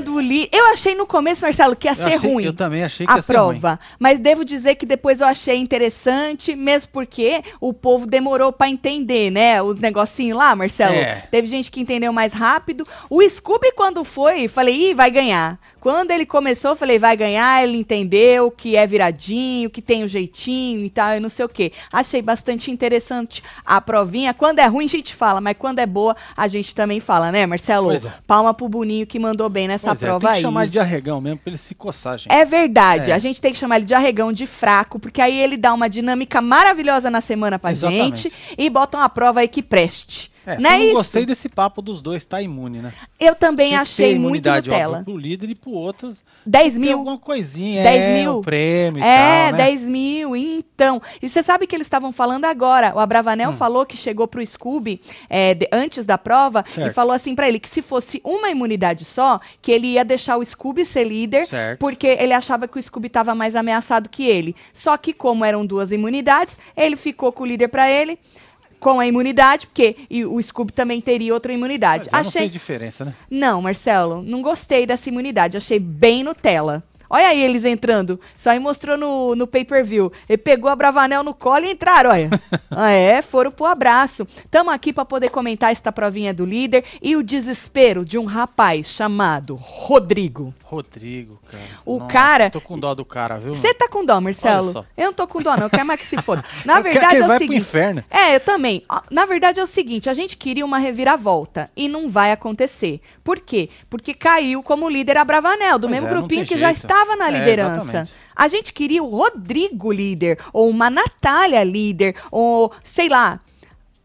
do Li. Eu achei no começo, Marcelo, que ia Eu ser achei- ruim. Eu também achei que a ia ser ruim. prova. Mas devo dizer que depois eu achei interessante, mesmo porque o povo demorou pra entender, né? Os negocinhos lá, Marcelo. É. Teve gente que entendeu mais rápido. O Scooby, quando foi, falei, ih, vai ganhar. Quando ele começou, eu falei, vai ganhar, ele entendeu que é viradinho, que tem o jeitinho e tal, e não sei o quê. Achei bastante interessante a provinha. Quando é ruim, a gente fala, mas quando é boa, a gente também fala, né, Marcelo? Pois é. Palma pro Boninho que mandou bem nessa Pois é, prova tem que aí. chamar ele de arregão mesmo pra ele se coçar, gente. É verdade. É. A gente tem que chamar ele de arregão, de fraco, porque aí ele dá uma dinâmica maravilhosa na semana pra Exatamente. gente e bota uma prova aí que preste. É, não é não gostei desse papo dos dois tá imune, né? Eu também Tinha achei muito Nutella. óbvio, pro líder e pro outro. 10 Tem mil. alguma coisinha, 10 é, mil. o prêmio e É, tal, né? 10 mil. Então, e você sabe que eles estavam falando agora. O Abravanel Hum. falou que chegou pro Scooby é, de- antes da prova e Certo. falou assim pra ele que se fosse uma imunidade só, que ele ia deixar o Scooby ser líder, Certo. porque ele achava que o Scooby estava mais ameaçado que ele. Só que como eram duas imunidades, ele ficou com o líder pra ele. Com a imunidade, porque e o Scooby também teria outra imunidade. Mas aí não Achei fez diferença, né? não, Marcelo, não gostei dessa imunidade. Achei bem Nutella. Olha aí eles entrando. Só aí mostrou no, no pay-per-view. Ele pegou a Bravanel no colo e entraram, olha. ah, é, foram pro abraço. Tamo aqui pra poder comentar esta provinha do líder e o desespero de um rapaz chamado Rodrigo. Rodrigo, cara. O cara- Tô com dó do cara, viu? Você tá com dó, Marcelo? Eu não tô com dó, não. Eu quero mais que se foda. Na verdade, é o seguinte. inferno. É, eu também. Na verdade, é o seguinte: a gente queria uma reviravolta e não vai acontecer. Por quê? Porque caiu como líder a Bravanel, do Pois mesmo é, grupinho que já jeito. Estava na É, liderança. exatamente. a gente queria o Rodrigo líder, ou uma Natália líder, ou sei lá,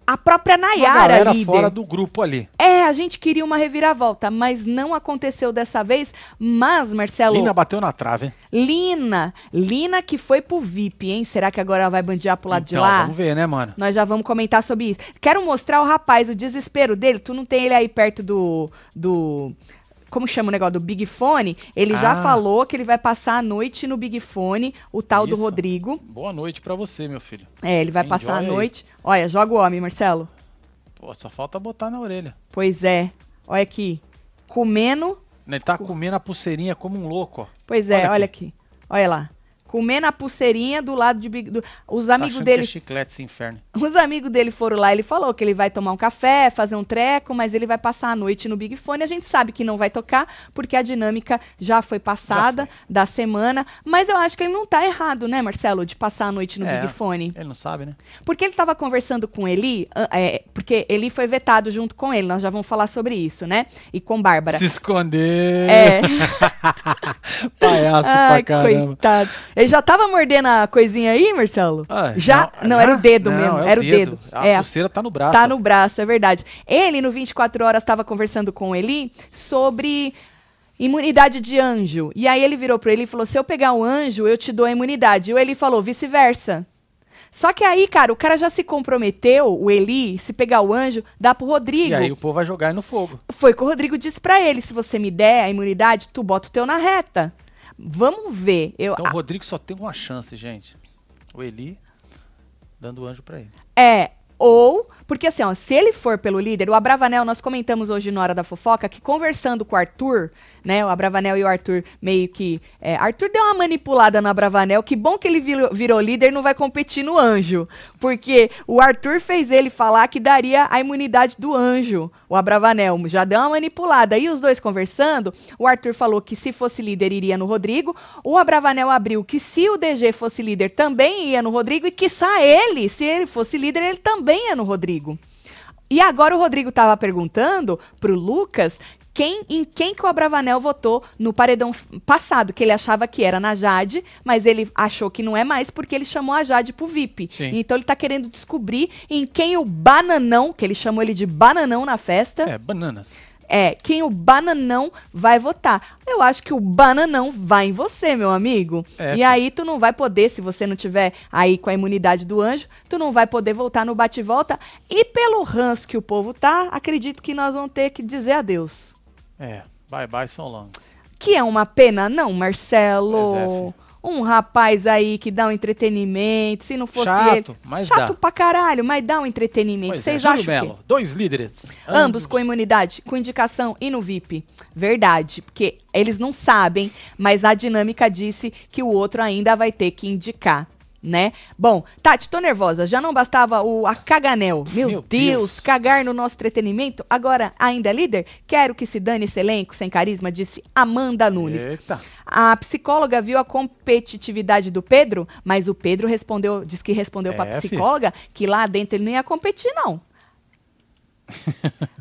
a própria Uma Nayara galera líder. fora do grupo ali. É, a gente queria uma reviravolta, mas não aconteceu dessa vez. Mas, Marcelo. Lina bateu na trave? Lina, Lina que foi pro VIP, hein? Será que agora ela vai bandear pro lado de Então, lá? vamos ver, né, mano? Nós já vamos comentar sobre isso. Quero mostrar o rapaz, o desespero dele. Tu não tem ele aí perto do. do como chama o negócio? Do Big Fone. Ele já Ah. falou que ele vai passar a noite no Big Fone, o tal do Isso. Rodrigo. Boa noite pra você, meu filho. É, ele vai Enjoy passar a aí. noite. Olha, joga o homem, Marcelo. Pô, só falta botar na orelha. Pois é. Olha aqui. Comendo. Ele tá comendo a pulseirinha como um louco, ó. Pois é, Olha olha aqui. Olha lá. Comendo a pulseirinha do lado de Big. do- os Tá amigos dele. que é chiclete esse inferno. Os amigos dele foram lá, ele falou que ele vai tomar um café, fazer um treco, mas ele vai passar a noite no Big Fone. A gente sabe que não vai tocar, porque a dinâmica já foi passada Já foi. da semana. Mas eu acho que ele não tá errado, né, Marcelo, de passar a noite no É. Big Fone. Ele não sabe, né? Porque ele tava conversando com Eli, é, porque Eli foi vetado junto com ele, nós já vamos falar sobre isso, né? E com Bárbara. Se esconder. É. Palhaço Ai, pra caramba. coitado. Ele já tava mordendo a coisinha aí, Marcelo? Ah, já? Não, era o dedo Não, mesmo, é era o dedo. A é, pulseira tá no braço. Tá no braço, é verdade. Ele, no 24 Horas, estava conversando com Eli sobre imunidade de anjo. E aí ele virou para ele e falou: se eu pegar o anjo, eu te dou a imunidade. E o Eli falou: vice-versa. Só que aí, cara, o cara já se comprometeu, o Eli, se pegar o anjo, dá pro Rodrigo. E aí o povo vai jogar ele no fogo. Foi que o Rodrigo disse pra ele: se você me der a imunidade, tu bota o teu na reta. Vamos ver. Eu, Então o Rodrigo só tem uma chance, gente. O Eli dando anjo pra ele. É, ou, porque assim, ó, se ele for pelo líder, o Abravanel, nós comentamos hoje na hora da fofoca que conversando com o Arthur, né, o Abravanel e o Arthur meio que. é, Arthur deu uma manipulada no Abravanel, que bom que ele virou, virou líder e não vai competir no anjo. Porque o Arthur fez ele falar que daria a imunidade do anjo, o Abravanel. Já deu uma manipulada. Aí os dois conversando, o Arthur falou que se fosse líder iria no Rodrigo, o Abravanel abriu que se o DG fosse líder também ia no Rodrigo e quiçá ele, se ele fosse líder, ele também ia no Rodrigo. E agora o Rodrigo estava perguntando pro Lucas quem, em quem que o Abravanel votou no paredão passado, que ele achava que era na Jade, mas ele achou que não é mais porque ele chamou a Jade pro VIP. Sim. Então ele tá querendo descobrir em quem o Bananão, que ele chamou ele de Bananão na festa, É, bananas. É quem o Bananão vai votar. Eu acho que o Bananão vai em você, meu amigo. É, e aí tu não vai poder, se você não tiver aí com a imunidade do anjo, tu não vai poder voltar no bate-volta. E pelo ranço que o povo tá, acredito que nós vamos ter que dizer adeus. É, bye bye, São Longo. Que é uma pena, não, Marcelo. Pois é, filho. Um rapaz aí que dá um entretenimento, se não fosse Chato, ele. mas Chato dá. pra caralho, mas dá um entretenimento. Pois é, Vocês Júlio acham que dois líderes. Ambos com imunidade, com indicação e no VIP. Verdade, porque eles não sabem, mas a dinâmica disse que o outro ainda vai ter que indicar. Né? Bom, Tati, tô nervosa. Já não bastava o a caganel. Meu, Meu Deus, Deus. cagar no nosso entretenimento. Agora, ainda é líder? Quero que se dane esse elenco sem carisma, disse Amanda Nunes. Eita. A psicóloga viu a competitividade do Pedro, mas o Pedro respondeu, disse que respondeu pra É, fi. psicóloga que lá dentro ele não ia competir, não.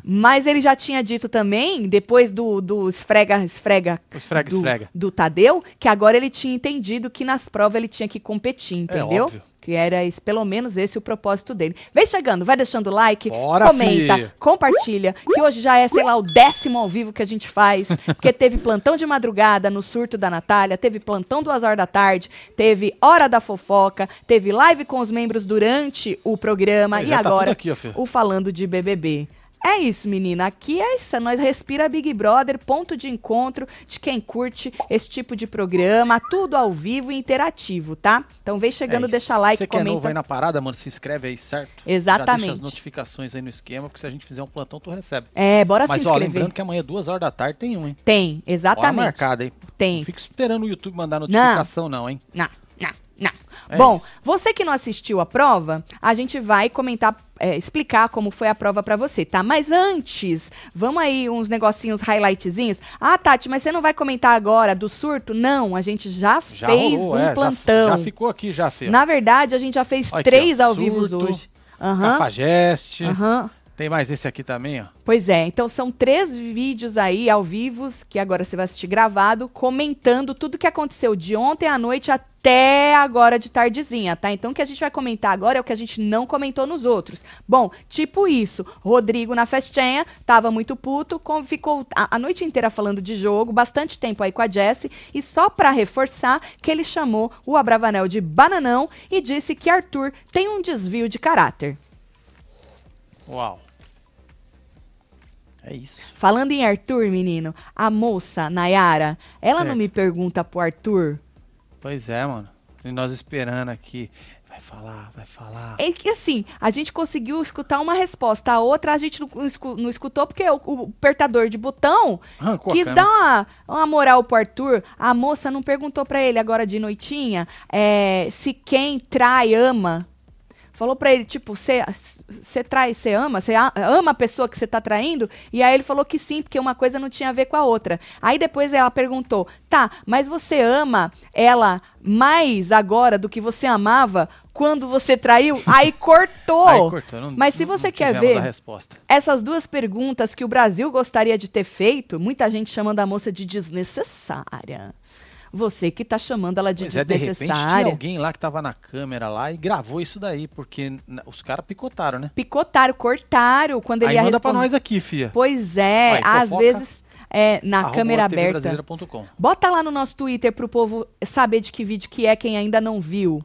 Mas ele já tinha dito também, depois do, do esfrega, esfrega, esfrega, do, esfrega. do Tadeu, que agora ele tinha entendido que nas provas ele tinha que competir, entendeu? É óbvio. Que era esse, pelo menos esse o propósito dele. Vem chegando, vai deixando o like, Bora, comenta, fi. compartilha, que hoje já é, sei lá, o décimo ao vivo que a gente faz, porque teve plantão de madrugada no surto da Natália, teve plantão duas horas da tarde, teve hora da fofoca, teve live com os membros durante o programa e é, tá agora tudo aqui, o falando de BBB. É isso, menina. Aqui é isso. Nós respira Big Brother, ponto de encontro de quem curte esse tipo de programa, tudo ao vivo e interativo, tá? Então vem chegando, É deixa like, Você que é novo comenta. aí na parada, mano, se inscreve aí, certo? Já Exatamente. deixa as notificações aí no esquema, porque se a gente fizer um plantão, tu recebe. É, bora Mas, se ó, inscrever. lembrando que amanhã, duas horas da tarde, tem um, hein? Tem, Hora exatamente. marcada, hein? Tem. Não fica esperando o YouTube mandar notificação, não, hein? Não, não, não. É Bom, isso. você que não assistiu a prova, a gente vai comentar, é, explicar como foi a prova pra você, tá? Mas antes, vamos aí uns negocinhos, highlightzinhos. Ah, Tati, mas você não vai comentar agora do surto? Não, a gente já, Já fez rolou, um é, já- plantão. Já, ficou aqui, já, Fê. Na verdade, a gente já fez Olha aqui, três ó, ao vivo surto, hoje. Aham, Cafajeste. aham. Tem mais esse aqui também, ó. Pois é, então são três vídeos aí ao vivo, que agora você vai assistir gravado, comentando tudo que aconteceu de ontem à noite até agora de tardezinha, tá? Então o que a gente vai comentar agora é o que a gente não comentou nos outros. Bom, tipo isso, Rodrigo na festinha, tava muito puto, com- ficou a, a noite inteira falando de jogo, bastante tempo aí com a Jessie, e só pra reforçar que ele chamou o Abravanel de bananão e disse que Arthur tem um desvio de caráter. Uau. É isso. Falando em Arthur, menino, a moça, Nayara, ela não Certo. me pergunta pro Arthur. Pois é, mano. E nós esperando aqui. Vai falar, vai falar. É que assim, a gente conseguiu escutar uma resposta, a outra a gente não, escu- não escutou porque o, o apertador de botão Arrancou quis dar uma, uma moral pro Arthur. A moça não perguntou pra ele agora de noitinha é, se quem trai ama. Falou pra ele, tipo, você trai, você ama? Você ama a pessoa que você tá traindo? E aí ele falou que sim, porque uma coisa não tinha a ver com a outra. Aí depois ela perguntou, tá, mas você ama ela mais agora do que você amava quando você traiu? Aí cortou. Aí cortou. Não, Mas se você não quer ver essas duas perguntas que o Brasil gostaria de ter feito, muita gente chamando a moça de desnecessária. Você que tá chamando ela de Pois é, de repente tinha desnecessária. alguém lá que tava na câmera lá e gravou isso daí, porque os caras picotaram, né? Picotaram, cortaram quando ele Aí ia manda pra responder. nós aqui, fia. Pois é, Vai, às fofoca, vezes é, na Arroba câmera aberta. Bota lá no nosso Twitter pro povo saber de que vídeo que é quem ainda não viu.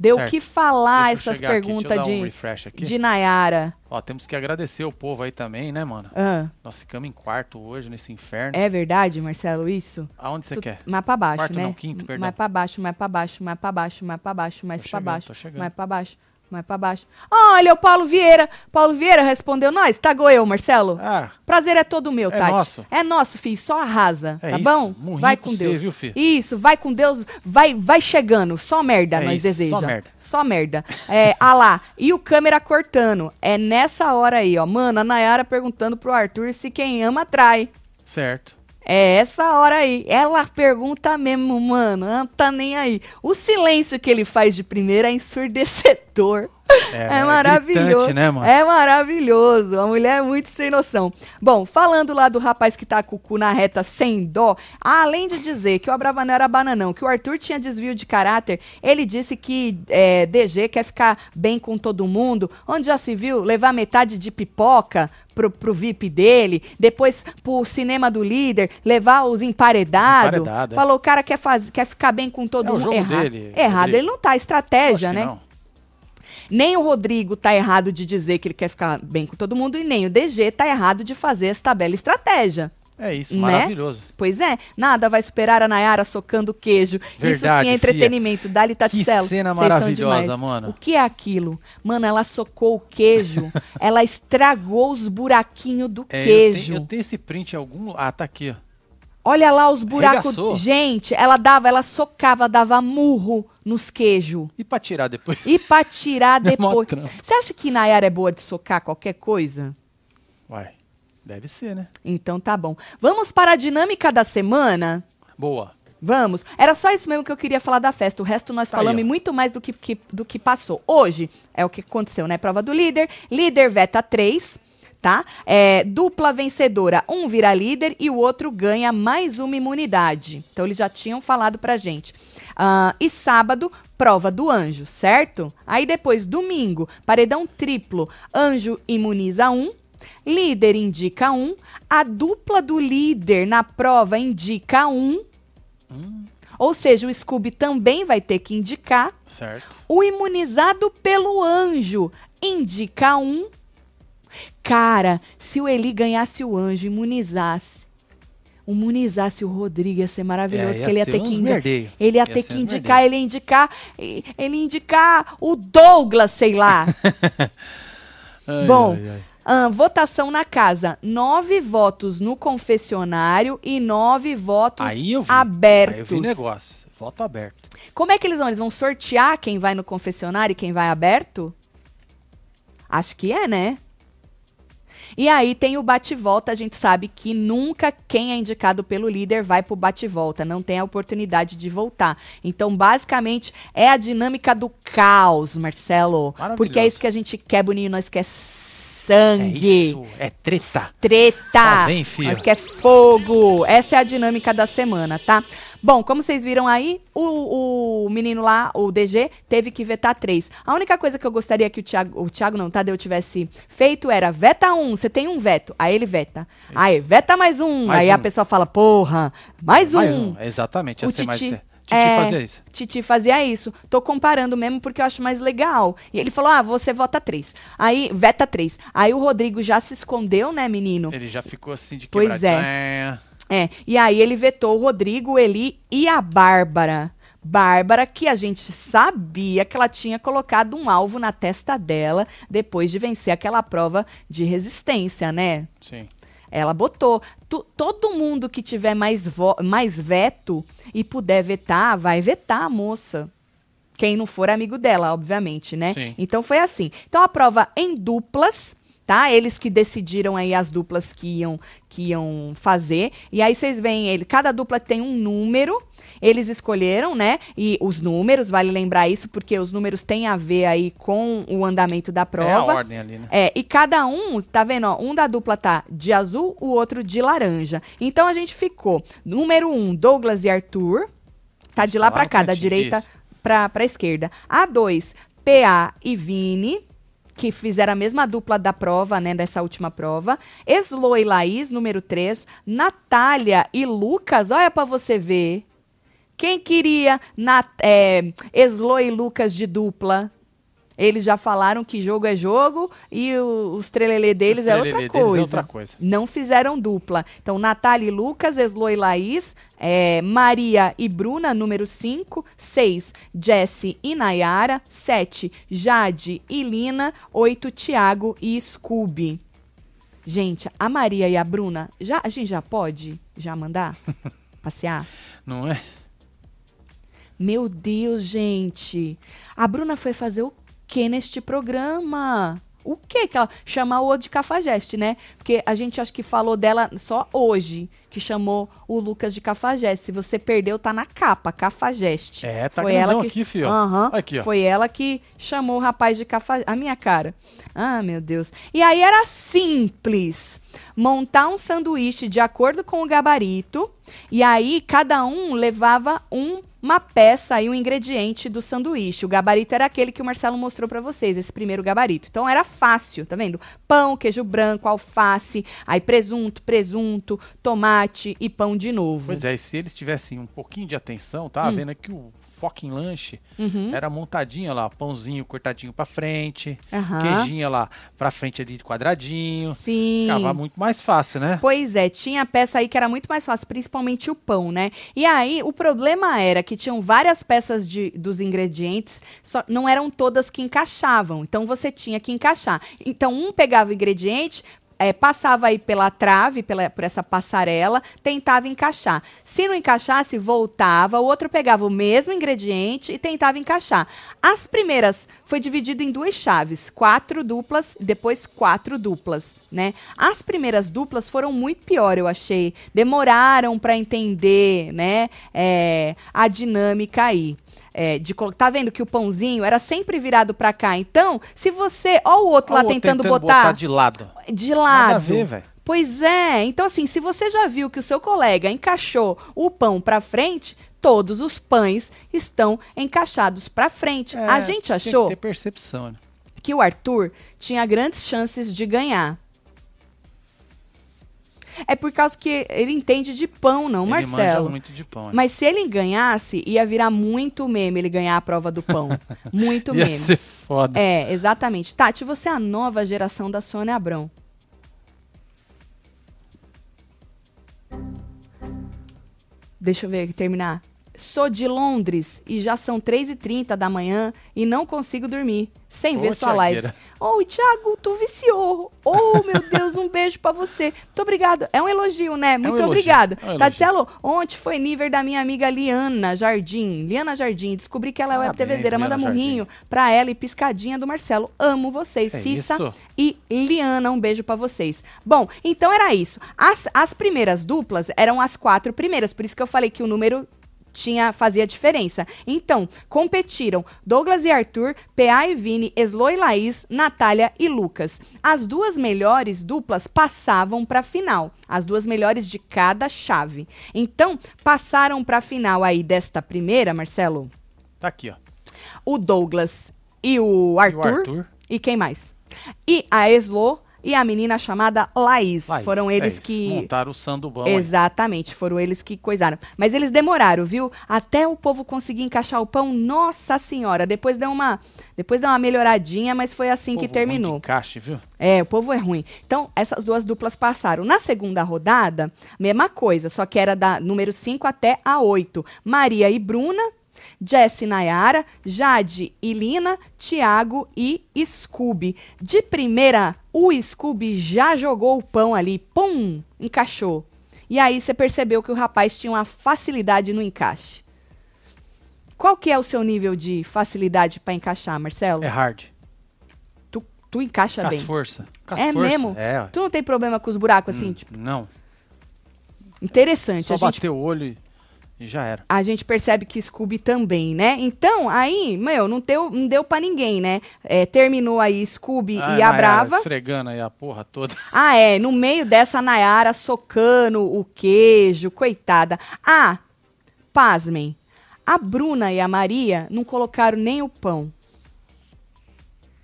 Deu o que falar Deixa essas chegar aqui, perguntas dar um de, de Nayara. Ó, temos que agradecer o povo aí também, né, mano? Ah, Nós ficamos em quarto hoje, nesse inferno. é verdade, Marcelo, isso? Aonde você Tu- quer? Mais pra baixo, Quarto né? não, quinto, perdão. Mais pra baixo, mais pra baixo, mais pra baixo, mais pra baixo, mais Tô pra chegando, baixo, mais pra baixo, mais pra baixo. Olha, o Paulo Vieira. Paulo Vieira respondeu nós. Tagou eu, Marcelo. Ah, Prazer é todo meu, É Tati. nosso. É nosso, filho. Só arrasa, É tá isso. bom? Morri vai com com você, Deus. viu, fi? Isso, vai com Deus. Vai, vai chegando. Só merda É nós isso, deseja. só merda. Só merda. É, ah lá. E o câmera cortando. É nessa hora aí, ó. Mano, a Nayara perguntando pro Arthur se quem ama trai. certo. É essa hora aí. Ela pergunta mesmo, mano. Não tá nem aí. O silêncio que ele faz de primeira é ensurdecedor. É, É, maravilhoso. gritante, né, mano? É maravilhoso. A mulher é muito sem noção. Bom, falando lá do rapaz que tá com o cu na reta sem dó, além de dizer que o Abravanel era bananão, que o Arthur tinha desvio de caráter, ele disse que é, DG quer ficar bem com todo mundo. Onde já se viu levar metade de pipoca pro, pro VIP dele, depois pro cinema do líder, levar os emparedados. Emparedado, é. Falou, o cara quer, faz, quer ficar bem com todo É o mundo. Errado. dele, Errado, ele não tá. Estratégia, né? não. Nem o Rodrigo tá errado de dizer que ele quer ficar bem com todo mundo e nem o DG tá errado de fazer essa bela estratégia. É isso, Né? maravilhoso. Pois é, nada vai superar a Nayara socando queijo. Isso Verdade, sim é fia. entretenimento. Dali Taticelo. Que cena maravilhosa, mano. O que é aquilo? Mano, ela socou o queijo, ela estragou os buraquinhos do É, eu, queijo. tenho, eu tenho esse print em algum. Ah, tá aqui, ó. Olha lá os buracos. Arregaçou. Gente, ela dava, ela socava, dava murro nos queijos. E pra tirar depois? E pra tirar mó depois. Você acha que Nayara é boa de socar qualquer coisa? Uai, deve ser, né? Então tá bom. Vamos para a dinâmica da semana? Boa. Vamos. Era só isso mesmo que eu queria falar da festa. O resto nós Tá aí, falamos ó. muito mais do que, que- do que passou. Hoje é o que aconteceu, né? Prova do líder. Líder veta 3, tá? É, dupla vencedora. Um vira líder e o outro ganha mais uma imunidade. Então eles já tinham falado pra gente. Ah, e sábado, prova do anjo, certo? Aí depois, domingo, paredão triplo. Anjo imuniza um. Líder indica um. A dupla do líder na prova indica um. Ou seja, o Scooby também vai ter que indicar. Certo. O imunizado pelo anjo indica um. Cara, se o Eli ganhasse o anjo, imunizasse. Imunizasse o Rodrigo, ia ser maravilhoso. É, que ia ele ia ter que indi- merdeio. Ele ia Ia ter que indicar, ele ia indicar. Ele ia indicar o Douglas, sei lá. Ai, Bom, ai, ai. ah, votação na casa. Nove votos no confessionário e nove votos Aí eu vi. abertos. Aí eu vi negócio. Voto aberto. Como é que eles vão? Eles vão sortear quem vai no confessionário e quem vai aberto? Acho que é, né? E aí tem o bate-volta, a gente sabe que nunca quem é indicado pelo líder vai pro bate-volta, não tem a oportunidade de voltar. Então, basicamente, é a dinâmica do caos, Marcelo. Porque é isso que a gente quer, Boninho, nós quer É sangue. isso. É treta. Treta! Tá bem, filho. Nós quer fogo! Essa é a dinâmica da semana, tá? Bom, como vocês viram aí, o, o menino lá, o DG, teve que vetar três. A única coisa que eu gostaria que o Thiago, o Thiago não, Tadeu, tivesse feito era veta um, você tem um veto. Aí ele veta. Aí, veta mais um. Mais aí a um. pessoa fala, porra, mais um. Mais um. Exatamente. Ia O ser mais. Titi- Titi é, fazia isso. Titi fazia isso. Tô comparando mesmo porque eu acho mais legal. E ele falou: ah, você vota três. Aí, veta três. Aí o Rodrigo já se escondeu, né, menino? Ele já ficou assim de Pois quebradinha. É, e aí ele vetou o Rodrigo, o Eli e a Bárbara. Bárbara, que a gente sabia que ela tinha colocado um alvo na testa dela depois de vencer aquela prova de resistência, né? Sim. Ela botou. Tu- todo mundo que tiver mais, vo- mais veto e puder vetar, vai vetar a moça. Quem não for amigo dela, obviamente, né? Sim. Então foi assim. Então a prova em duplas, tá? Eles que decidiram aí as duplas que iam, que iam fazer. E aí vocês veem ele, cada dupla tem um número. Eles escolheram, né? E os números, vale lembrar isso, porque os números têm a ver aí com o andamento da É a prova. ordem ali, né? É, e cada um, tá vendo? Ó, um da dupla tá de azul, o outro de laranja. Então a gente ficou, número um, Douglas e Arthur. Tá de lá no cá, da direita pra esquerda. A dois, PA e Vini. Que fizeram a mesma dupla da prova, né? Dessa última prova. Eslo e Laís, número 3. Natália e Lucas, olha pra você ver. Quem queria na, é, Eslo e Lucas de dupla? Eles já falaram que jogo é jogo e o- os trelelê deles, Os é, outra deles é outra coisa. Não fizeram dupla. Então, Natália e Lucas, Eslo e Laís, é, Maria e Bruna, número 5. 6, Jesse e Nayara. 7, Jade e Lina. 8, Tiago e Scooby. Gente, a Maria e a Bruna, já, a gente já pode já mandar passear? Não é? Meu Deus, gente. A Bruna foi fazer o que neste programa? O que que ela chamar o outro de Cafajeste, né? Porque a gente acho que falou dela só hoje, que chamou o Lucas de Cafajeste. Se você perdeu, tá na capa, Cafajeste. É, tá Foi ela que, aqui, fio. Aham, Aqui, ó. Foi ela que chamou o rapaz de Cafajeste. A minha cara. Ah, meu Deus. E aí era simples. Montar um sanduíche de acordo com o gabarito. E aí cada um levava um uma peça e um ingrediente do sanduíche. O gabarito era aquele que o Marcelo mostrou para vocês, esse primeiro gabarito. Então era fácil, tá vendo? Pão, queijo branco, alface, aí presunto, presunto, tomate e pão de novo. Pois é, e se eles tivessem um pouquinho de atenção, tá Hum. vendo que o fucking lanche Uhum. era montadinho lá, pãozinho cortadinho pra frente, queijinho lá pra frente ali quadradinho. Sim. Ficava muito mais fácil, né? Pois é, tinha peça aí que era muito mais fácil, principalmente o pão, né? E aí, o problema era que tinham várias peças de, dos ingredientes, só não eram todas que encaixavam. Então, você tinha que encaixar. Então, um pegava o ingrediente, é, passava aí pela trave, pela, por essa passarela, tentava encaixar. Se não encaixasse, voltava, o outro pegava o mesmo ingrediente e tentava encaixar. As primeiras foi dividido em duas chaves, quatro duplas, depois quatro duplas, né? As primeiras duplas foram muito pior, eu achei. Demoraram para entender, né, é, a dinâmica aí. É, de tá vendo que o pãozinho era sempre virado para cá. Então, se você, ó o outro lá Ó, tentando, botar, de lado. de Nada lado. a ver, velho. Pois é. Então, assim, se você já viu que o seu colega encaixou o pão pra frente, todos os pães estão encaixados pra frente. É, a gente achou Tem que ter percepção, né? que o Arthur tinha grandes chances de ganhar. É por causa que ele entende de pão, não, Ele Marcelo. muito de pão. né? Mas se ele ganhasse, ia virar muito meme ele ganhar a prova do pão. Muito Ia meme. ser foda. É, exatamente. Tati, você é a nova geração da Sônia Abrão. Deixa eu ver aqui, terminar. Sou de Londres e já são 3h30 da manhã e não consigo dormir sem Ô, ver sua live. Tiagueira. Ô, Thiago, tu viciou. Oh, meu Deus, um beijo pra você. Muito obrigada. É um elogio, né? Muito elogio, obrigada. é um. Tatielo, ontem foi nível da minha amiga Liana Jardim. Liana Jardim, descobri que ela é web TVzeira. Manda Liana murrinho pra ela e piscadinha do Marcelo. Amo vocês, É Cissa isso. e Liana. Um beijo pra vocês. Bom, então era isso. As, as primeiras duplas eram as quatro primeiras, por isso que eu falei que o número tinha fazia diferença. Então, competiram Douglas e Arthur, PA e Vini, Eslo e Laís, Natália e Lucas. As duas melhores duplas passavam para final, as duas melhores de cada chave. Então, passaram para final aí desta primeira, Marcelo, Tá aqui, ó. o Douglas e o E o Arthur. Arthur. E quem mais? E a Eslo e a menina chamada Laís. Laís, Foram é eles isso. que. Montaram o sandubão aí. Exatamente, foram eles que coisaram. Mas eles demoraram, viu? Até o povo conseguir encaixar o pão. Nossa senhora, depois deu uma, depois deu uma melhoradinha, mas foi assim que Povo ruim terminou. de encaixe, viu? É, o povo é ruim. Então, essas duas duplas passaram. Na segunda rodada, mesma coisa, só que era da número 5 até a 8. Maria e Bruna, Jess e Nayara, Jade e Lina, Tiago e Scooby. De primeira, o Scooby já jogou o pão ali, pum, encaixou. E aí você percebeu que o rapaz tinha uma facilidade no encaixe. Qual que é o seu nível de facilidade para encaixar, Marcelo? É hard. Tu, tu encaixa Com as bem. força. Com as É força. mesmo? É. Tu não tem problema com os buracos assim? Hum, Tipo, Não. interessante. Só A gente, bater o olho e- e já era. a gente percebe que Scooby também, né? Então, aí, meu, não deu, não deu pra ninguém, né? É, terminou aí Scooby Ah, e a Nayara Brava. Esfregando aí a porra toda. Ah, é. No meio dessa, Nayara socando o queijo, coitada. Ah, pasmem. A Bruna e a Maria não colocaram nem o pão.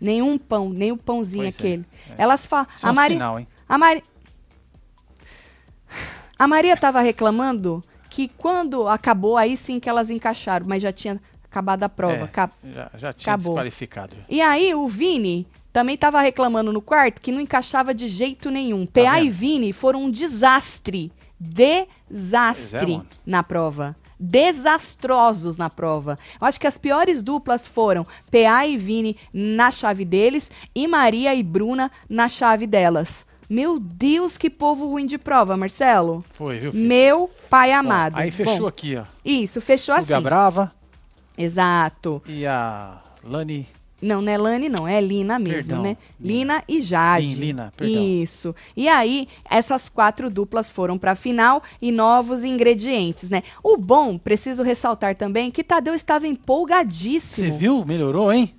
Nenhum pão, nem o pãozinho Pois é, aquele. é. Elas falam. É A um Maria. hein? A, Mari... a Maria estava reclamando que quando acabou, aí sim que elas encaixaram, mas já tinha acabado a prova. É. Já, já tinha Acabou. desqualificado. E aí o Vini também estava reclamando no quarto que não encaixava de jeito nenhum. PA e vendo? Vini foram um desastre. Desastre é, na prova. Desastrosos na prova. Eu acho que as piores duplas foram PA e Vini na chave deles e Maria e Bruna na chave delas. Meu Deus, que povo ruim de prova, Marcelo. Foi, viu, filho? Meu pai Bom, amado. aí fechou Bom, aqui, ó. Isso, fechou O assim. Gabrava Exato. e a Lani. Não, não é Lani, não, é Lina mesmo, Perdão, né? Lina. Lina e Jade. Lin- Lina, perdão. Isso. E aí, essas quatro duplas foram pra final e novos ingredientes, né? O bom, preciso ressaltar também, que Tadeu estava Você empolgadíssimo. viu? Melhorou, hein?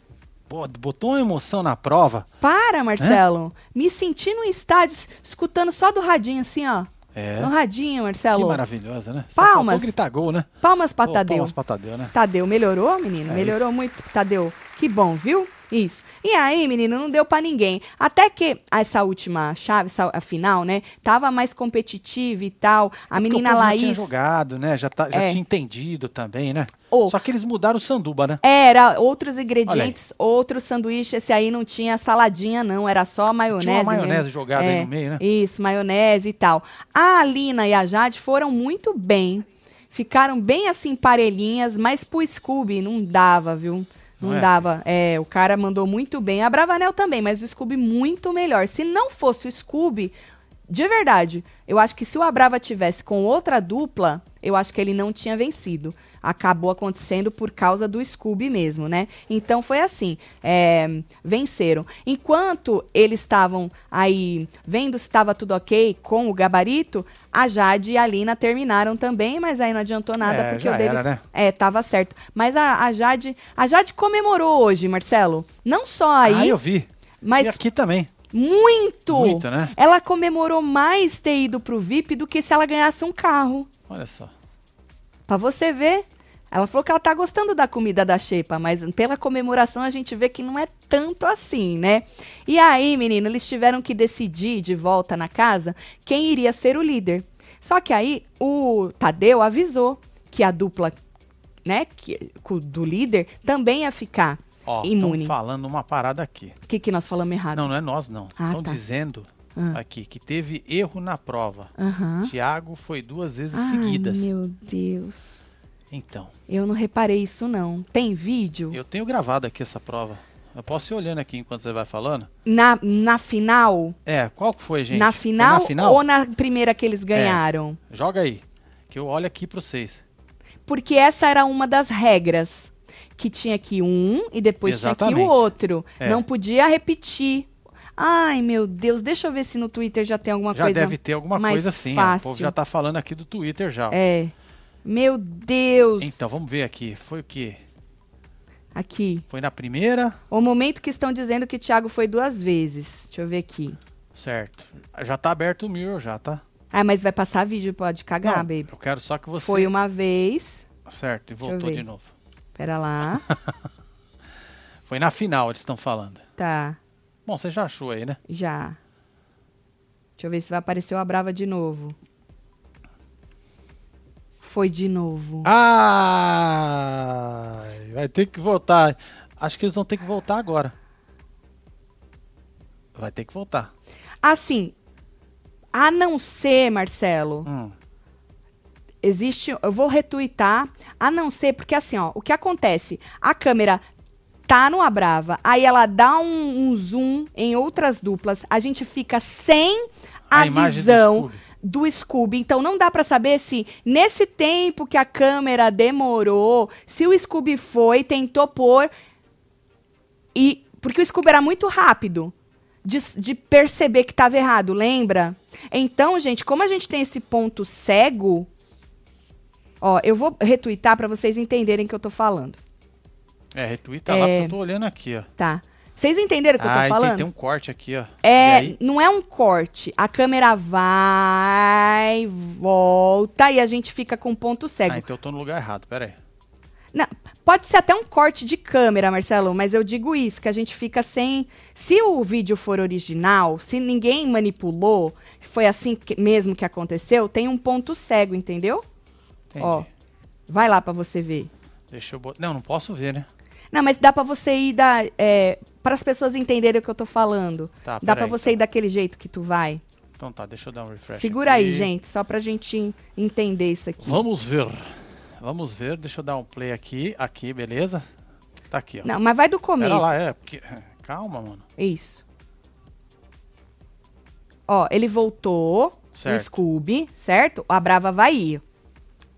Pô, botou uma emoção na prova. Para, Marcelo. Me senti no estádio, escutando só do radinho assim, ó. É. No radinho, Que Marcelo. maravilhosa, né? Só Palmas. gritar gol, né? Palmas pra Pô, Tadeu. Palmas pra Tadeu, né? Tadeu, melhorou, menino? É melhorou muito, Tadeu. Que bom, viu? Isso. E aí, menino, não deu pra ninguém. Até que essa última chave, essa, a final, né? Tava mais competitiva e tal. A Porque menina o povo Já Laís. tinha jogado, né? Já, tá- já É. tinha entendido também, né? Ô, Só que eles mudaram o sanduba, né? Era outros ingredientes, outro sanduíche. Esse aí não tinha saladinha, não. Era só maionese. Tinha uma maionese mesmo. jogada É, aí no meio, né? Isso, maionese e tal. A Alina e a Jade foram muito bem. Ficaram bem assim, parelhinhas, mas pro Scooby não dava, viu? Não, Não é? dava. É, o cara mandou muito bem. A Bravanel também, mas o Scooby muito melhor. Se não fosse o Scooby, de verdade, eu acho que se o Abrava tivesse com outra dupla, eu acho que ele não tinha vencido. Acabou acontecendo por causa do Scooby mesmo, né? Então foi assim, é, venceram. Enquanto eles estavam aí vendo se estava tudo ok com o gabarito, a Jade e a Lina terminaram também, mas aí não adiantou nada É, porque o deles era, né? é tava certo. Mas a, a Jade, a Jade comemorou hoje, Marcelo. Não só aí, ah, eu vi. mas E aqui também. muito. Muito, né? Ela comemorou mais ter ido pro VIP do que se ela ganhasse um carro. Olha só. Pra você ver. Ela falou que ela tá gostando da comida da Xepa, mas pela comemoração a gente vê que não é tanto assim, né? E aí, menino, eles tiveram que decidir de volta na casa quem iria ser o líder. Só que aí o Tadeu avisou que a dupla, né, que, do líder também ia ficar Ó, imune. estão falando uma parada aqui. O que, que nós falamos errado? Não, não é nós, não. Ah, Estão tá. dizendo Ah. aqui que teve erro na prova. Tiago foi duas vezes Ai, seguidas. meu Deus. Então, Eu não reparei isso, não. Tem vídeo? eu tenho gravado aqui essa prova. Eu posso ir olhando aqui enquanto você vai falando? Na, na final? É, qual que foi, gente? na, final na final? É. ou na primeira que eles ganharam? Joga aí, que eu olho aqui pra vocês. Porque essa era uma das regras. Que tinha que um e depois tinha que o Exatamente. outro. É. Não podia repetir. Ai, meu Deus. Deixa eu ver se no Twitter já tem alguma já coisa. deve ter alguma coisa assim. ó. O fácil. povo já tá falando aqui do Twitter já. É. Meu Deus. Então, vamos ver aqui. Foi o quê? Aqui. Foi na primeira, O momento que estão dizendo que o Thiago foi duas vezes. Deixa eu ver aqui. certo. Já tá aberto o mirror já, tá? Ah, mas vai passar vídeo, pode cagar, Não, baby. eu quero só que você... Foi uma vez. Certo, e voltou de novo. Pera lá. Foi na final, eles estão falando. tá. Bom, você já achou aí, né? Já. Deixa eu ver se vai aparecer o Abrava de novo. Foi de novo. Ah, vai ter que voltar. Acho que eles vão ter que voltar agora. Vai ter que voltar. Assim, a não ser, Marcelo, Hum, existe. Eu vou retweetar. A não ser, porque assim, ó, o que acontece? A câmera tá no Abrava, aí ela dá um, um zoom em outras duplas, a gente fica sem a, imagem do visão. Scooby. Do Scooby. Então não dá pra saber se nesse tempo que a câmera demorou, se o Scooby foi, tentou pôr e porque o Scooby era muito rápido de, de perceber que estava errado, lembra? Então, gente, como a gente tem esse ponto cego, ó, eu vou retweetar pra vocês entenderem o que eu tô falando, É, retweeta lá, É. porque eu tô olhando aqui, ó. tá? Vocês entenderam o que eu Ah, tô tem, falando? tem um corte aqui, ó. É, não é um corte. A câmera vai, volta e a gente fica com ponto cego. Ah, então eu tô no lugar errado, pera aí. Não, pode ser até um corte de câmera, Marcelo, mas eu digo isso, que a gente fica sem. Se o vídeo for original, se ninguém manipulou, foi assim que- mesmo que aconteceu, tem um ponto cego, entendeu? Entendi. Ó. Vai lá pra você ver. Deixa eu botar. Não, não posso ver, né? Não, mas dá pra você ir da, é, para as pessoas entenderem o que eu tô falando. Tá, dá peraí, pra você ir daquele jeito que tu vai. Então tá, deixa eu dar um refresh. Segura aí, aqui. gente, só pra gente entender isso aqui. Vamos ver. Vamos ver, deixa eu dar um play aqui. Aqui, beleza? Tá aqui, ó. Não, mas vai do começo. Pera lá, é. Porque... Calma, mano. Isso. Ó, ele voltou no Certo. Scooby, certo? O Abrava vai ir.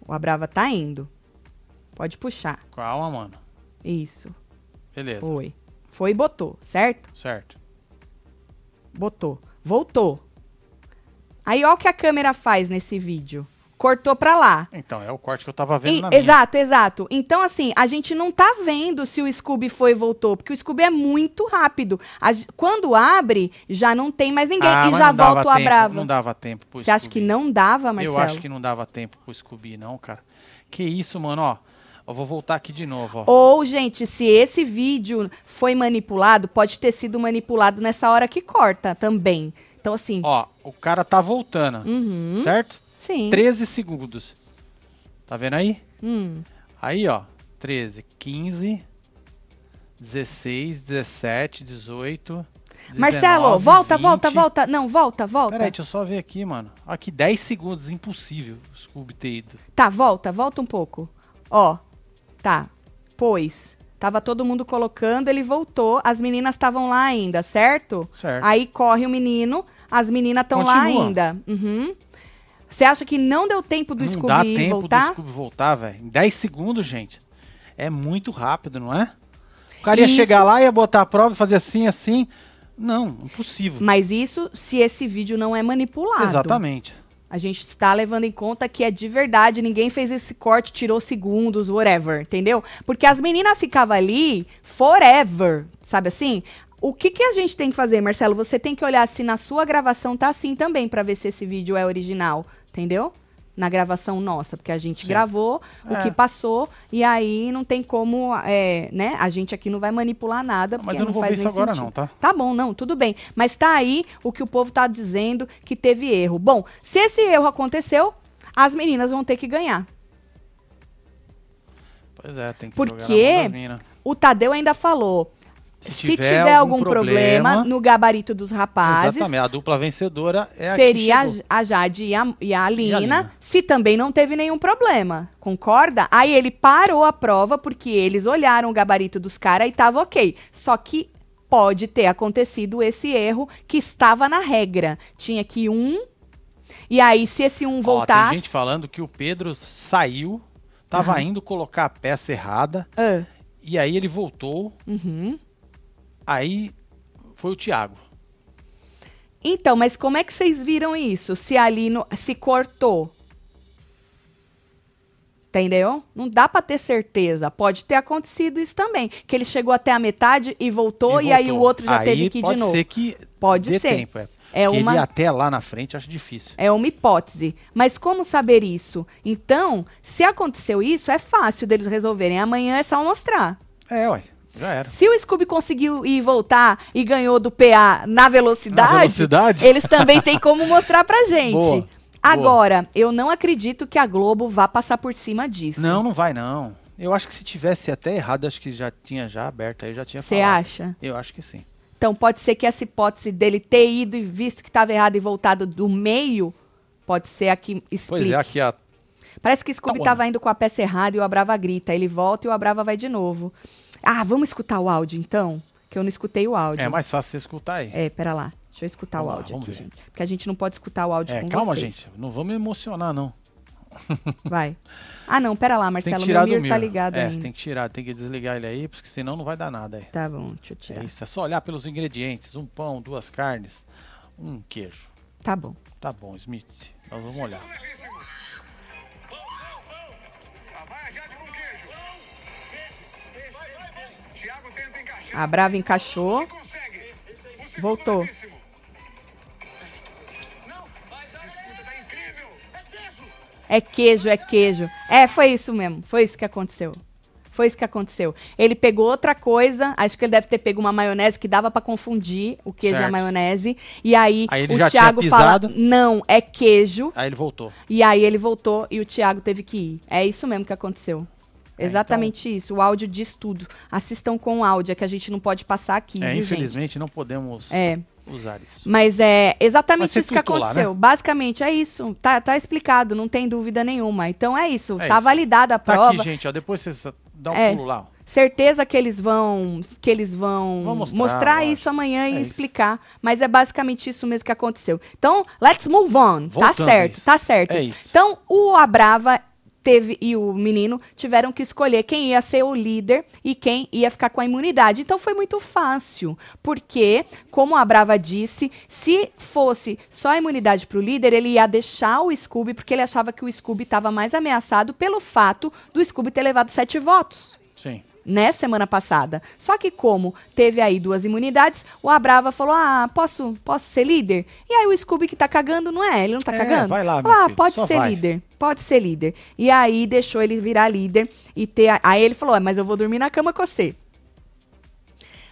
O Abrava tá indo. Pode puxar. Calma, mano. Isso. Beleza. Foi. Foi e botou, certo? Certo. Botou. Voltou. Aí, ó o que a câmera faz nesse vídeo. cortou pra lá. Então, é o corte que eu tava vendo E- na minha. exato, exato. Então, assim, a gente não tá vendo se o Scooby foi e voltou, porque o Scooby é muito rápido. A quando abre, já não tem mais ninguém Ah, e já volta o Abrava. Não dava tempo pro Você acha que Scooby. não dava, Marcelo? Eu acho que não dava tempo pro Scooby, não, cara. Que isso, mano, ó. Eu vou voltar aqui de novo, ó. Ou, gente, se esse vídeo foi manipulado, pode ter sido manipulado nessa hora que corta também. Então, assim, Ó, o cara tá voltando, Uhum. certo? sim. 13 segundos. Tá vendo aí? Hum. Aí, ó. 13, 15, 16, 17, 18. Marcelo, 19, volta, 20. volta, volta. Não, volta, volta. Peraí, deixa eu só ver aqui, mano. Aqui, 10 segundos. Impossível o Scooby ter ido. Tá, volta, volta um pouco. Ó, tá. Pois. Tava todo mundo colocando, ele voltou. As meninas estavam lá ainda, certo? Certo. Aí corre o menino, as meninas estão lá ainda. Uhum. Você acha que não deu tempo do não Scooby dá tempo voltar? do Scooby voltar, velho. Em 10 segundos, gente. É muito rápido, não é? O cara ia Isso. chegar lá, ia botar a prova e fazer assim, assim. Não, impossível. Mas isso se esse vídeo não é manipulado. Exatamente. A gente está levando em conta que é de verdade, ninguém fez esse corte, tirou segundos, whatever, entendeu? Porque as meninas ficavam ali forever, sabe assim? O que, que a gente tem que fazer, Marcelo? Você tem que olhar se na sua gravação tá assim também, pra ver se esse vídeo é original, entendeu? Na gravação nossa, porque a gente Sim. gravou o É. que passou e aí não tem como, é, né? A gente aqui não vai manipular nada, porque Mas eu não vou faz ver isso agora sentido. não, tá? Tá bom, não, tudo bem. Mas tá aí o que o povo tá dizendo que teve erro. Bom, se esse erro aconteceu, as meninas vão ter que ganhar. Pois é, tem que Porque- jogar na mão das mina. O Tadeu ainda falou. Se, Se tiver, tiver algum algum problema, problema- no gabarito dos rapazes, Exatamente. A dupla vencedora é seria a a, chegou. a Jade e a, e a Alina, Alina. se também não teve nenhum problema. Concorda? Aí ele parou a prova porque eles olharam o gabarito dos caras e tava ok. Só que pode ter acontecido esse erro que estava na regra. Tinha que um. E aí, se esse um Ó, voltasse. tem gente falando que o Pedro saiu, tava Aham. indo colocar a peça errada, Ah, e aí ele voltou, uhum. Aí foi o Thiago. Então, mas como é que vocês viram isso? Se ali no, se cortou. Entendeu? Não dá pra ter certeza. Pode ter acontecido isso também. Que ele chegou até a metade e voltou, e, aí o voltou. outro já Aí teve que ir de pode novo. ser que Pode ser. tempo, é. É Porque uma- até lá na frente, acho difícil. É uma hipótese. Mas como saber isso? Então, se aconteceu isso, é fácil deles resolverem. Amanhã é só mostrar. É, ué, já era. Se o Scooby conseguiu ir voltar e ganhou do PA na velocidade, Na velocidade? eles também têm como mostrar pra gente. Boa, Agora, eu não acredito que a Globo vá passar por cima disso. Não, não vai não. Eu acho que se tivesse até errado, acho que já tinha já aberto, aí já tinha Você acha? Eu acho que sim. Então pode ser que essa hipótese dele ter ido e visto que estava errado e voltado do meio, pode ser a que Pois explique. é, aqui a Parece que Scooby Tá estava indo com a peça errada e o Abrava grita. Ele volta e o Abrava vai de novo. Ah, vamos escutar o áudio então? Que eu não escutei o áudio. é mais fácil você escutar aí. É, pera lá. Deixa eu escutar Vamos o lá, áudio vamos aqui, ver. gente. Porque a gente não pode escutar o áudio É, com calma, vocês. gente. Não vamos emocionar, não. Vai. Ah, não, pera lá, Tem Marcelo. que tirar Meu do mir tá ligado É, ainda. você tem que tirar, tem que desligar ele aí, porque senão não vai dar nada aí. Tá bom, deixa eu tirar. É isso, é só olhar pelos ingredientes. Um pão, duas carnes, um queijo. Tá bom. Tá bom, Smith. Nós vamos olhar. A Brava encaixou. Voltou. É queijo. É queijo, é foi isso mesmo. Foi isso que aconteceu. Foi isso que aconteceu. Ele pegou outra coisa, acho que ele deve ter pego uma maionese que dava pra confundir o queijo e a Certo. maionese. E aí, Aí o Thiago fala. "Não, é queijo". Aí ele voltou. E aí ele voltou e o Thiago teve que ir. É isso mesmo que aconteceu. É, Exatamente isso. O áudio diz tudo. Assistam com o áudio, é que a gente não pode passar aqui, É, viu, gente? infelizmente não podemos É. usar isso. Mas é exatamente isso que lá, aconteceu. Basicamente é isso. Tá, tá explicado, não tem dúvida nenhuma. Então é isso. É tá isso. validada a Tá prova. aqui, gente, ó. Depois vocês dão um É. pulo lá. ó. Certeza que eles vão que eles vão Vão mostrar, mostrar, isso amanhã e É isso. explicar. Mas é basicamente isso mesmo que aconteceu. Então, let's move on. tá Voltando certo, isso. tá certo. É isso. Então, o Abrava teve e o menino tiveram que escolher quem ia ser o líder e quem ia ficar com a imunidade. Então foi muito fácil, porque, como a Brava disse, se fosse só a imunidade para o líder, ele ia deixar o Scooby, porque ele achava que o Scooby estava mais ameaçado pelo fato do Scooby ter levado sete votos Sim. Né, semana passada. Só que como teve aí duas imunidades, o Abrava falou: "Ah, posso, posso ser líder?". E aí o Scooby que tá cagando, não é? Ele não tá É, cagando? vai lá, Falou, ah, pode só ser vai." líder. Pode ser líder. E aí deixou ele virar líder e ter a- aí ele falou: "Ah, "Mas eu vou dormir na cama com você".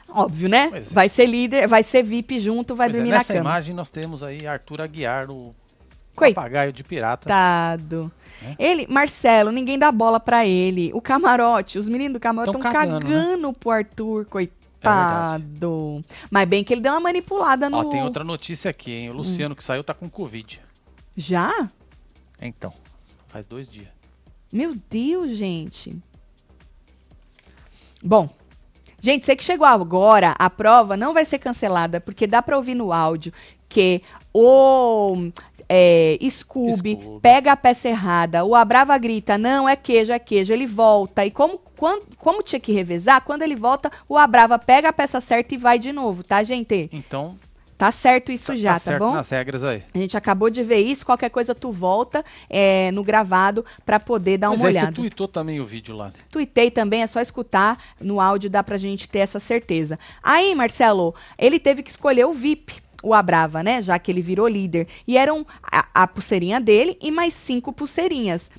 Óbvio, né? É. Vai ser líder, vai ser VIP junto, vai Pois é, dormir na nessa cama. imagem nós temos aí Arthur Aguiar, o Coitado. papagaio de pirata. Coitado. É. Ele, Marcelo, ninguém dá bola pra ele. O camarote, os meninos do camarote Tão estão cagando, cagando, né? pro Arthur, coitado. Mas bem que ele deu uma manipulada no. Ó, tem outra notícia aqui, Hum. hein? O Luciano que saiu tá com Covid. Já? Então, faz dois dias. Meu Deus, gente. Bom. Gente, você que chegou agora, a prova não vai ser cancelada, porque dá pra ouvir no áudio que o é, Scooby, Scooby. pega a peça errada, o Abrava grita, não, é queijo, é queijo, ele volta. E como, quando, como tinha que revezar, quando ele volta, o Abrava pega a peça certa e vai de novo, tá, gente? Então, Tá certo isso tá, já, tá, certo bom? nas regras aí. A gente acabou de ver isso, qualquer coisa tu volta é, no gravado pra poder dar Mas uma aí você olhada. tweetou também o vídeo lá. Tuitei também, é só escutar no áudio, dá pra gente ter essa certeza. Aí, Marcelo, ele teve que escolher o VIP, o Abrava, né? Já que ele virou líder. E eram a, a pulseirinha dele e mais cinco pulseirinhas.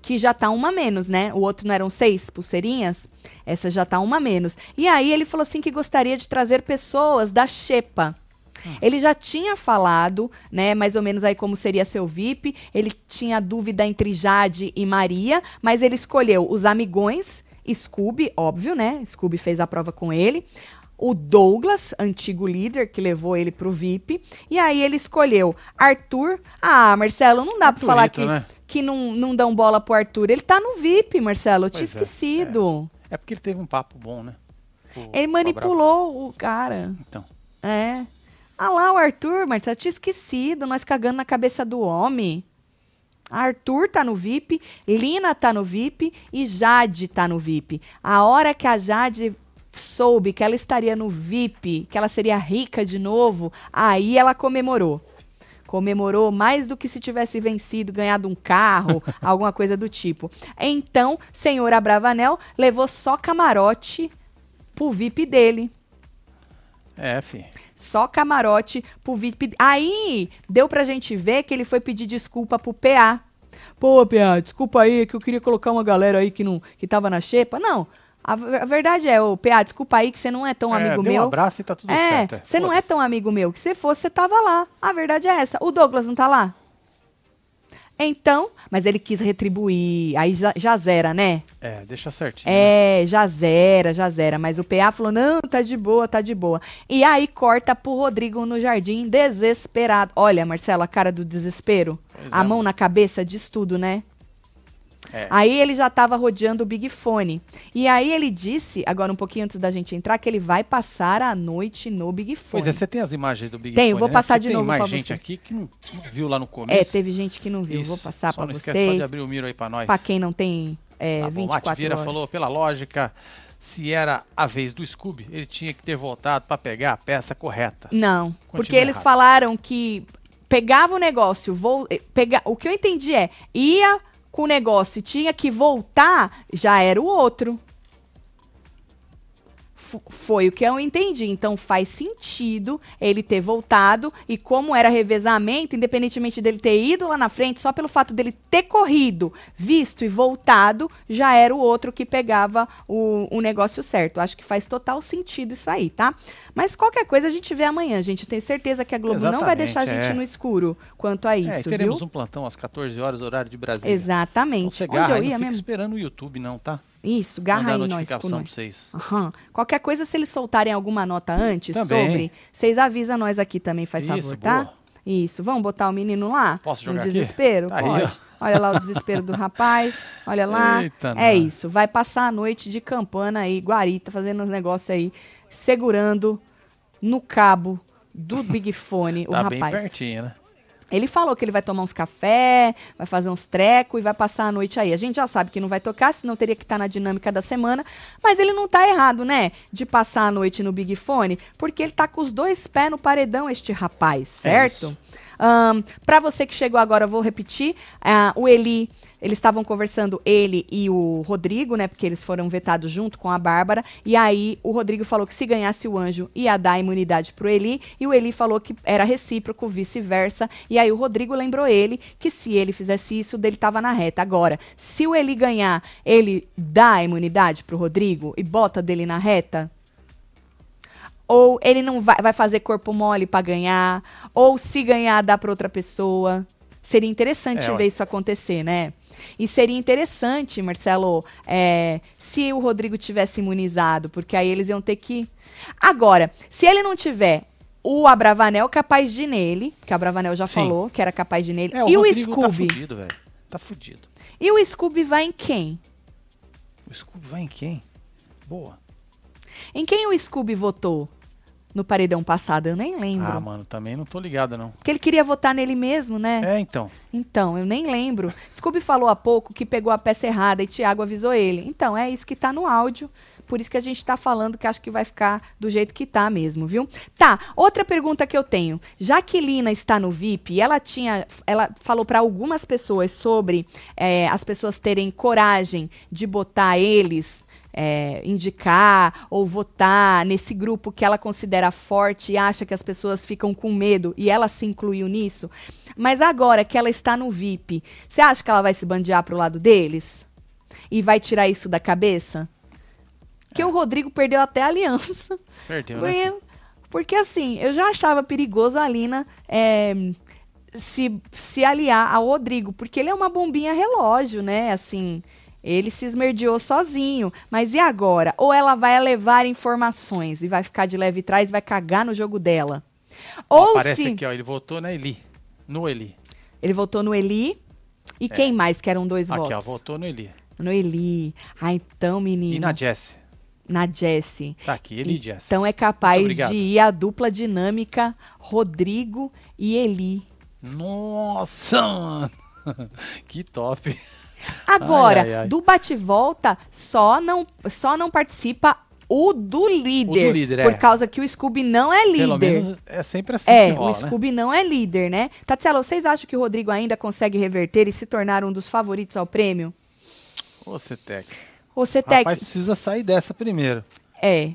Que já tá uma menos, né? O outro não eram seis pulseirinhas? Essa já tá uma menos. E aí ele falou assim que gostaria de trazer pessoas da Xepa. Ele já tinha falado, né, mais ou menos aí como seria seu VIP. Ele tinha dúvida entre Jade e Maria, mas ele escolheu os amigões, Scooby, óbvio, né? Scooby fez a prova com ele. O Douglas, antigo líder, que levou ele pro VIP. E aí ele escolheu Arthur. Ah, Marcelo, não dá pra falar que, né? que não, não dão bola pro Arthur. Ele tá no VIP, Marcelo. Eu tinha é, esquecido. É porque ele teve um papo bom, né? Ele manipulou o cara. Então, É. Ah lá, o Arthur, Marcelo, eu tinha esquecido, nós cagando na cabeça do homem. Arthur tá no VIP, Lina tá no VIP e Jade tá no VIP. A hora que a Jade soube que ela estaria no VIP, que ela seria rica de novo, aí ela comemorou. Comemorou mais do que se tivesse vencido, ganhado um carro, alguma coisa do tipo. Então, senhor Abravanel levou só camarote pro VIP dele. é, fi. Só camarote pro VIP. Aí deu pra gente ver que ele foi pedir desculpa pro PA. Pô, PA, desculpa aí que eu queria colocar uma galera aí que não que tava na xepa. Não. A, a verdade é, ô PA, desculpa aí que você não é tão É, amigo meu. um abraço e tá tudo é, certo. você não é tão amigo meu. Que se fosse, você tava lá. A verdade é essa. O Douglas não tá lá? Então, mas ele quis retribuir. Aí já, já zera, né? É, deixa certinho. né? É, já zera, já zera. Mas o PA falou: não, tá de boa, tá de boa. E aí corta pro Rodrigo no jardim, desesperado. Olha, Marcelo, a cara do desespero. Pois a é. mão na cabeça diz tudo, né? É. Aí ele já tava rodeando o Big Fone. E aí ele disse, agora um pouquinho antes da gente entrar, que ele vai passar a noite no Big Fone. Pois é, você tem as imagens do Big Tenho, Fone, vou né? passar Porque de novo Tem mais gente aqui que não não viu lá no começo. É, teve gente que não viu. Vou Isso. passar Só pra não esquece só de vocês. abrir o miro aí pra nós. Pra quem não tem é, Tá bom, 24 Mate Vieira horas. falou, pela lógica, se era a vez do Scooby, ele tinha que ter voltado pra pegar a peça correta. Não, porque Continua eles errado. falaram que pegava o negócio, vou, eh, pega, o que eu entendi é, ia com o negócio tinha que voltar, já era o outro. Foi o que eu entendi. Então faz sentido ele ter voltado e como era revezamento, independentemente dele ter ido lá na frente, só pelo fato dele ter corrido, visto e voltado, já era o outro que pegava o, o negócio certo. Acho que faz total sentido isso aí, tá? Mas qualquer coisa a gente vê amanhã, gente. Eu tenho certeza que a Globo não vai Exatamente, deixar a gente é. no escuro quanto a isso, é, teremos viu? um plantão às 14 horas, horário de Brasília. Exatamente. Então você Onde garra eu aí, não ia fica mesmo? esperando o YouTube não, tá? Isso, garra aí nós pra nós. vocês. Aham. Qualquer coisa, se eles soltarem alguma nota antes Também. sobre, vocês avisam nós aqui também, faz Isso, favor, tá? boa. Isso. Vamos botar o menino lá? Posso No jogar aqui? desespero? Tá aí, Pode. ó. Olha lá o desespero do rapaz. Olha lá. Eita, é nós. isso. Vai passar a noite de campana aí, guarita, fazendo uns negócios aí, segurando no cabo do Big Fone o Tá bem rapaz. pertinho, né? Ele falou que ele vai tomar uns café, vai fazer uns trecos e vai passar a noite aí. A gente já sabe que não vai tocar, senão teria que estar na dinâmica da semana. Mas ele não tá errado, né? De passar a noite no Big Fone, porque ele tá com os dois pés no paredão, este rapaz, É certo? isso. Ahn, Pra você que chegou agora, eu vou repetir. Ah, o Eli, eles estavam conversando, ele e o Rodrigo, né? Porque eles foram vetados junto com a Bárbara. E aí o Rodrigo falou que se ganhasse o anjo ia dar imunidade pro Eli. E o Eli falou que era recíproco, vice-versa. E aí o Rodrigo lembrou ele que se ele fizesse isso, dele tava na reta. Agora, se o Eli ganhar, ele dá imunidade pro Rodrigo e bota dele na reta? Ou ele não vai, vai fazer corpo mole pra ganhar, ou se ganhar dá pra outra pessoa. Seria interessante É, ver isso acontecer, né? E seria interessante, Marcelo, é, se o Rodrigo tivesse imunizado, porque aí eles iam ter que. Agora, se ele não tiver o Abravanel capaz de ir nele, que o Abravanel já Sim. falou que era capaz de ir nele, É, o e Rodrigo o tá Scooby? fudido, velho. Tá fudido. e o Scooby vai em quem? O Scooby vai em quem? Boa. Em quem o Scooby votou no paredão passado? Eu nem lembro. Ah, mano, também não tô ligado, não. Porque ele queria votar nele mesmo, né? É, então. Então, eu nem lembro. Scooby falou há pouco que pegou a peça errada e Thiago avisou ele. Então, é isso que tá no áudio. Por isso que a gente tá falando que acho que vai ficar do jeito que tá mesmo, viu? Tá, outra pergunta que eu tenho. Já que Lina está no VIP, e ela tinha. Ela falou para algumas pessoas sobre é, as pessoas terem coragem de botar eles. É, indicar ou votar nesse grupo que ela considera forte e acha que as pessoas ficam com medo e ela se incluiu nisso. Mas agora que ela está no VIP, você acha que ela vai se bandear pro lado deles? E vai tirar isso da cabeça? Porque o Rodrigo perdeu até a aliança. Perdeu, né? Porque, filho? porque, assim, eu já achava perigoso a Alina é, se, se aliar ao Rodrigo, porque ele é uma bombinha relógio, né? Assim, ele se esmerdeou sozinho. Mas e agora? Ou ela vai levar informações e vai ficar de leve trás e vai cagar no jogo dela? Ou aparece se aqui, ó. Ele votou na Eli. No Eli. ele votou no Eli. E quem mais que eram dois É. Aqui, ó. votos? Votou no Eli. No Eli. Ah, então, menino. E na Jessie. na Jessie. Tá aqui, Eli e Jessie. Então é capaz obrigado. de ir a dupla dinâmica Rodrigo e Eli. Nossa, mano. que top. Agora, Ai, ai, ai. do bate-volta, só não, só não participa o do líder. líder, por é. causa que o Scooby não é líder. Pelo menos é sempre assim É, rola, o Scooby não é líder, né? Tatiana, vocês acham que o Rodrigo ainda consegue reverter e se tornar um dos favoritos ao prêmio? né? Ô, Cetec. Ô, Cetec, Rapaz, precisa sair dessa primeiro. é.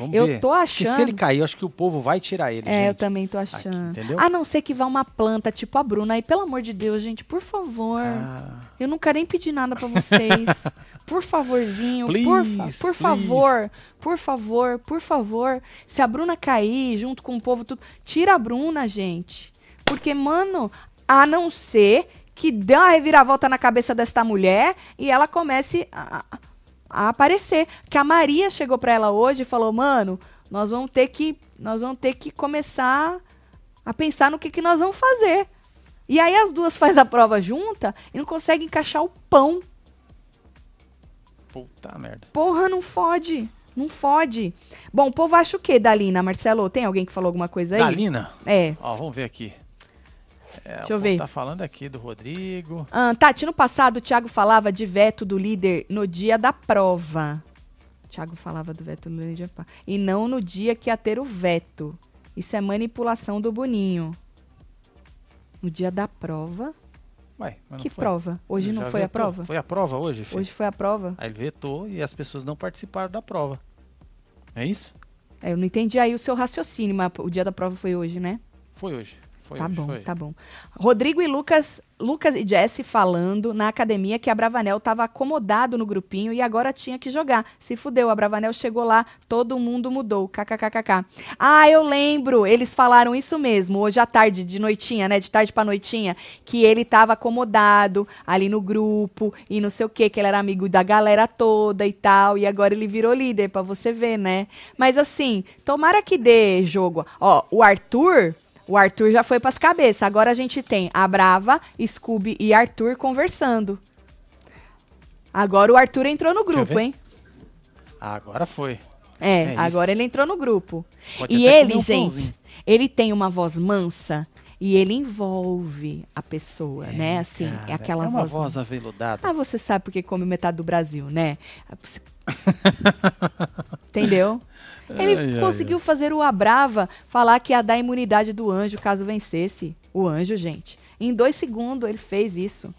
Vamos Eu ver. tô Porque se achando- ele cair, eu acho que o povo vai tirar ele, É, eu gente. também tô achando. entendeu? A não ser que vá uma planta tipo a Bruna. Aí, pelo amor de Deus, gente, por favor. Ah, Eu não quero nem pedir nada pra vocês. por favorzinho, por, fa- Please, por please. favor, por favor, por favor. Se a Bruna cair junto com o povo, tudo, tira a Bruna, gente. Porque, mano, a não ser que dê uma reviravolta na cabeça desta mulher e ela comece a, a aparecer. Que a Maria chegou pra ela hoje e falou, mano, nós vamos ter que, nós vamos ter que começar a pensar no que, que nós vamos fazer. E aí as duas faz a prova junta e não consegue encaixar o pão. puta merda. Porra, não fode. Não fode. Bom, o povo acha o quê, Dalina, Marcelo? Tem alguém que falou alguma coisa aí? Dalina? É. Ó, vamos ver aqui. É, Deixa eu o ver. Tá falando aqui do Rodrigo. Ah, Tati, no passado o Thiago falava de veto do líder no dia da prova. Thiago falava do veto do líder e não no dia que ia ter o veto. Isso é manipulação do Boninho. No dia da prova? Ué, que foi. prova? Hoje Ele não foi a vetou. prova? Foi a prova hoje, filho? Hoje foi a prova? Aí ele vetou e as pessoas não participaram da prova. É isso? É, eu não entendi aí o seu raciocínio, mas o dia da prova foi hoje, né? Foi hoje. Foi tá hoje, bom, foi. tá bom. Rodrigo e Lucas, Lucas e Jesse falando na academia que a Bravanel tava acomodado no grupinho e agora tinha que jogar. Se fudeu, a Bravanel chegou lá, todo mundo mudou. KKKKK. Ah, eu lembro, eles falaram isso mesmo, hoje à tarde, de noitinha, né? De tarde pra noitinha, que ele tava acomodado ali no grupo e não sei o que, que ele era amigo da galera toda e tal, e agora ele virou líder, pra você ver, né? Mas assim, tomara que dê jogo. Ó, o Arthur. O Arthur já foi pras cabeças. Agora a gente tem a Brava, Scooby e Arthur conversando. Agora o Arthur entrou no grupo, hein? Ah, agora foi. É, É isso. agora ele entrou no grupo. Pode e ele, um gente, pãozinho. ele tem uma voz mansa. E ele envolve a pessoa, né? Assim, é Cara, aquela é uma voz. voz aveludada. Ah, você sabe porque come metade do Brasil, né? Entendeu? Ele Ai, ai, conseguiu fazer o Abrava falar que ia dar imunidade do anjo caso vencesse. O anjo, gente. Em dois segundos ele fez isso.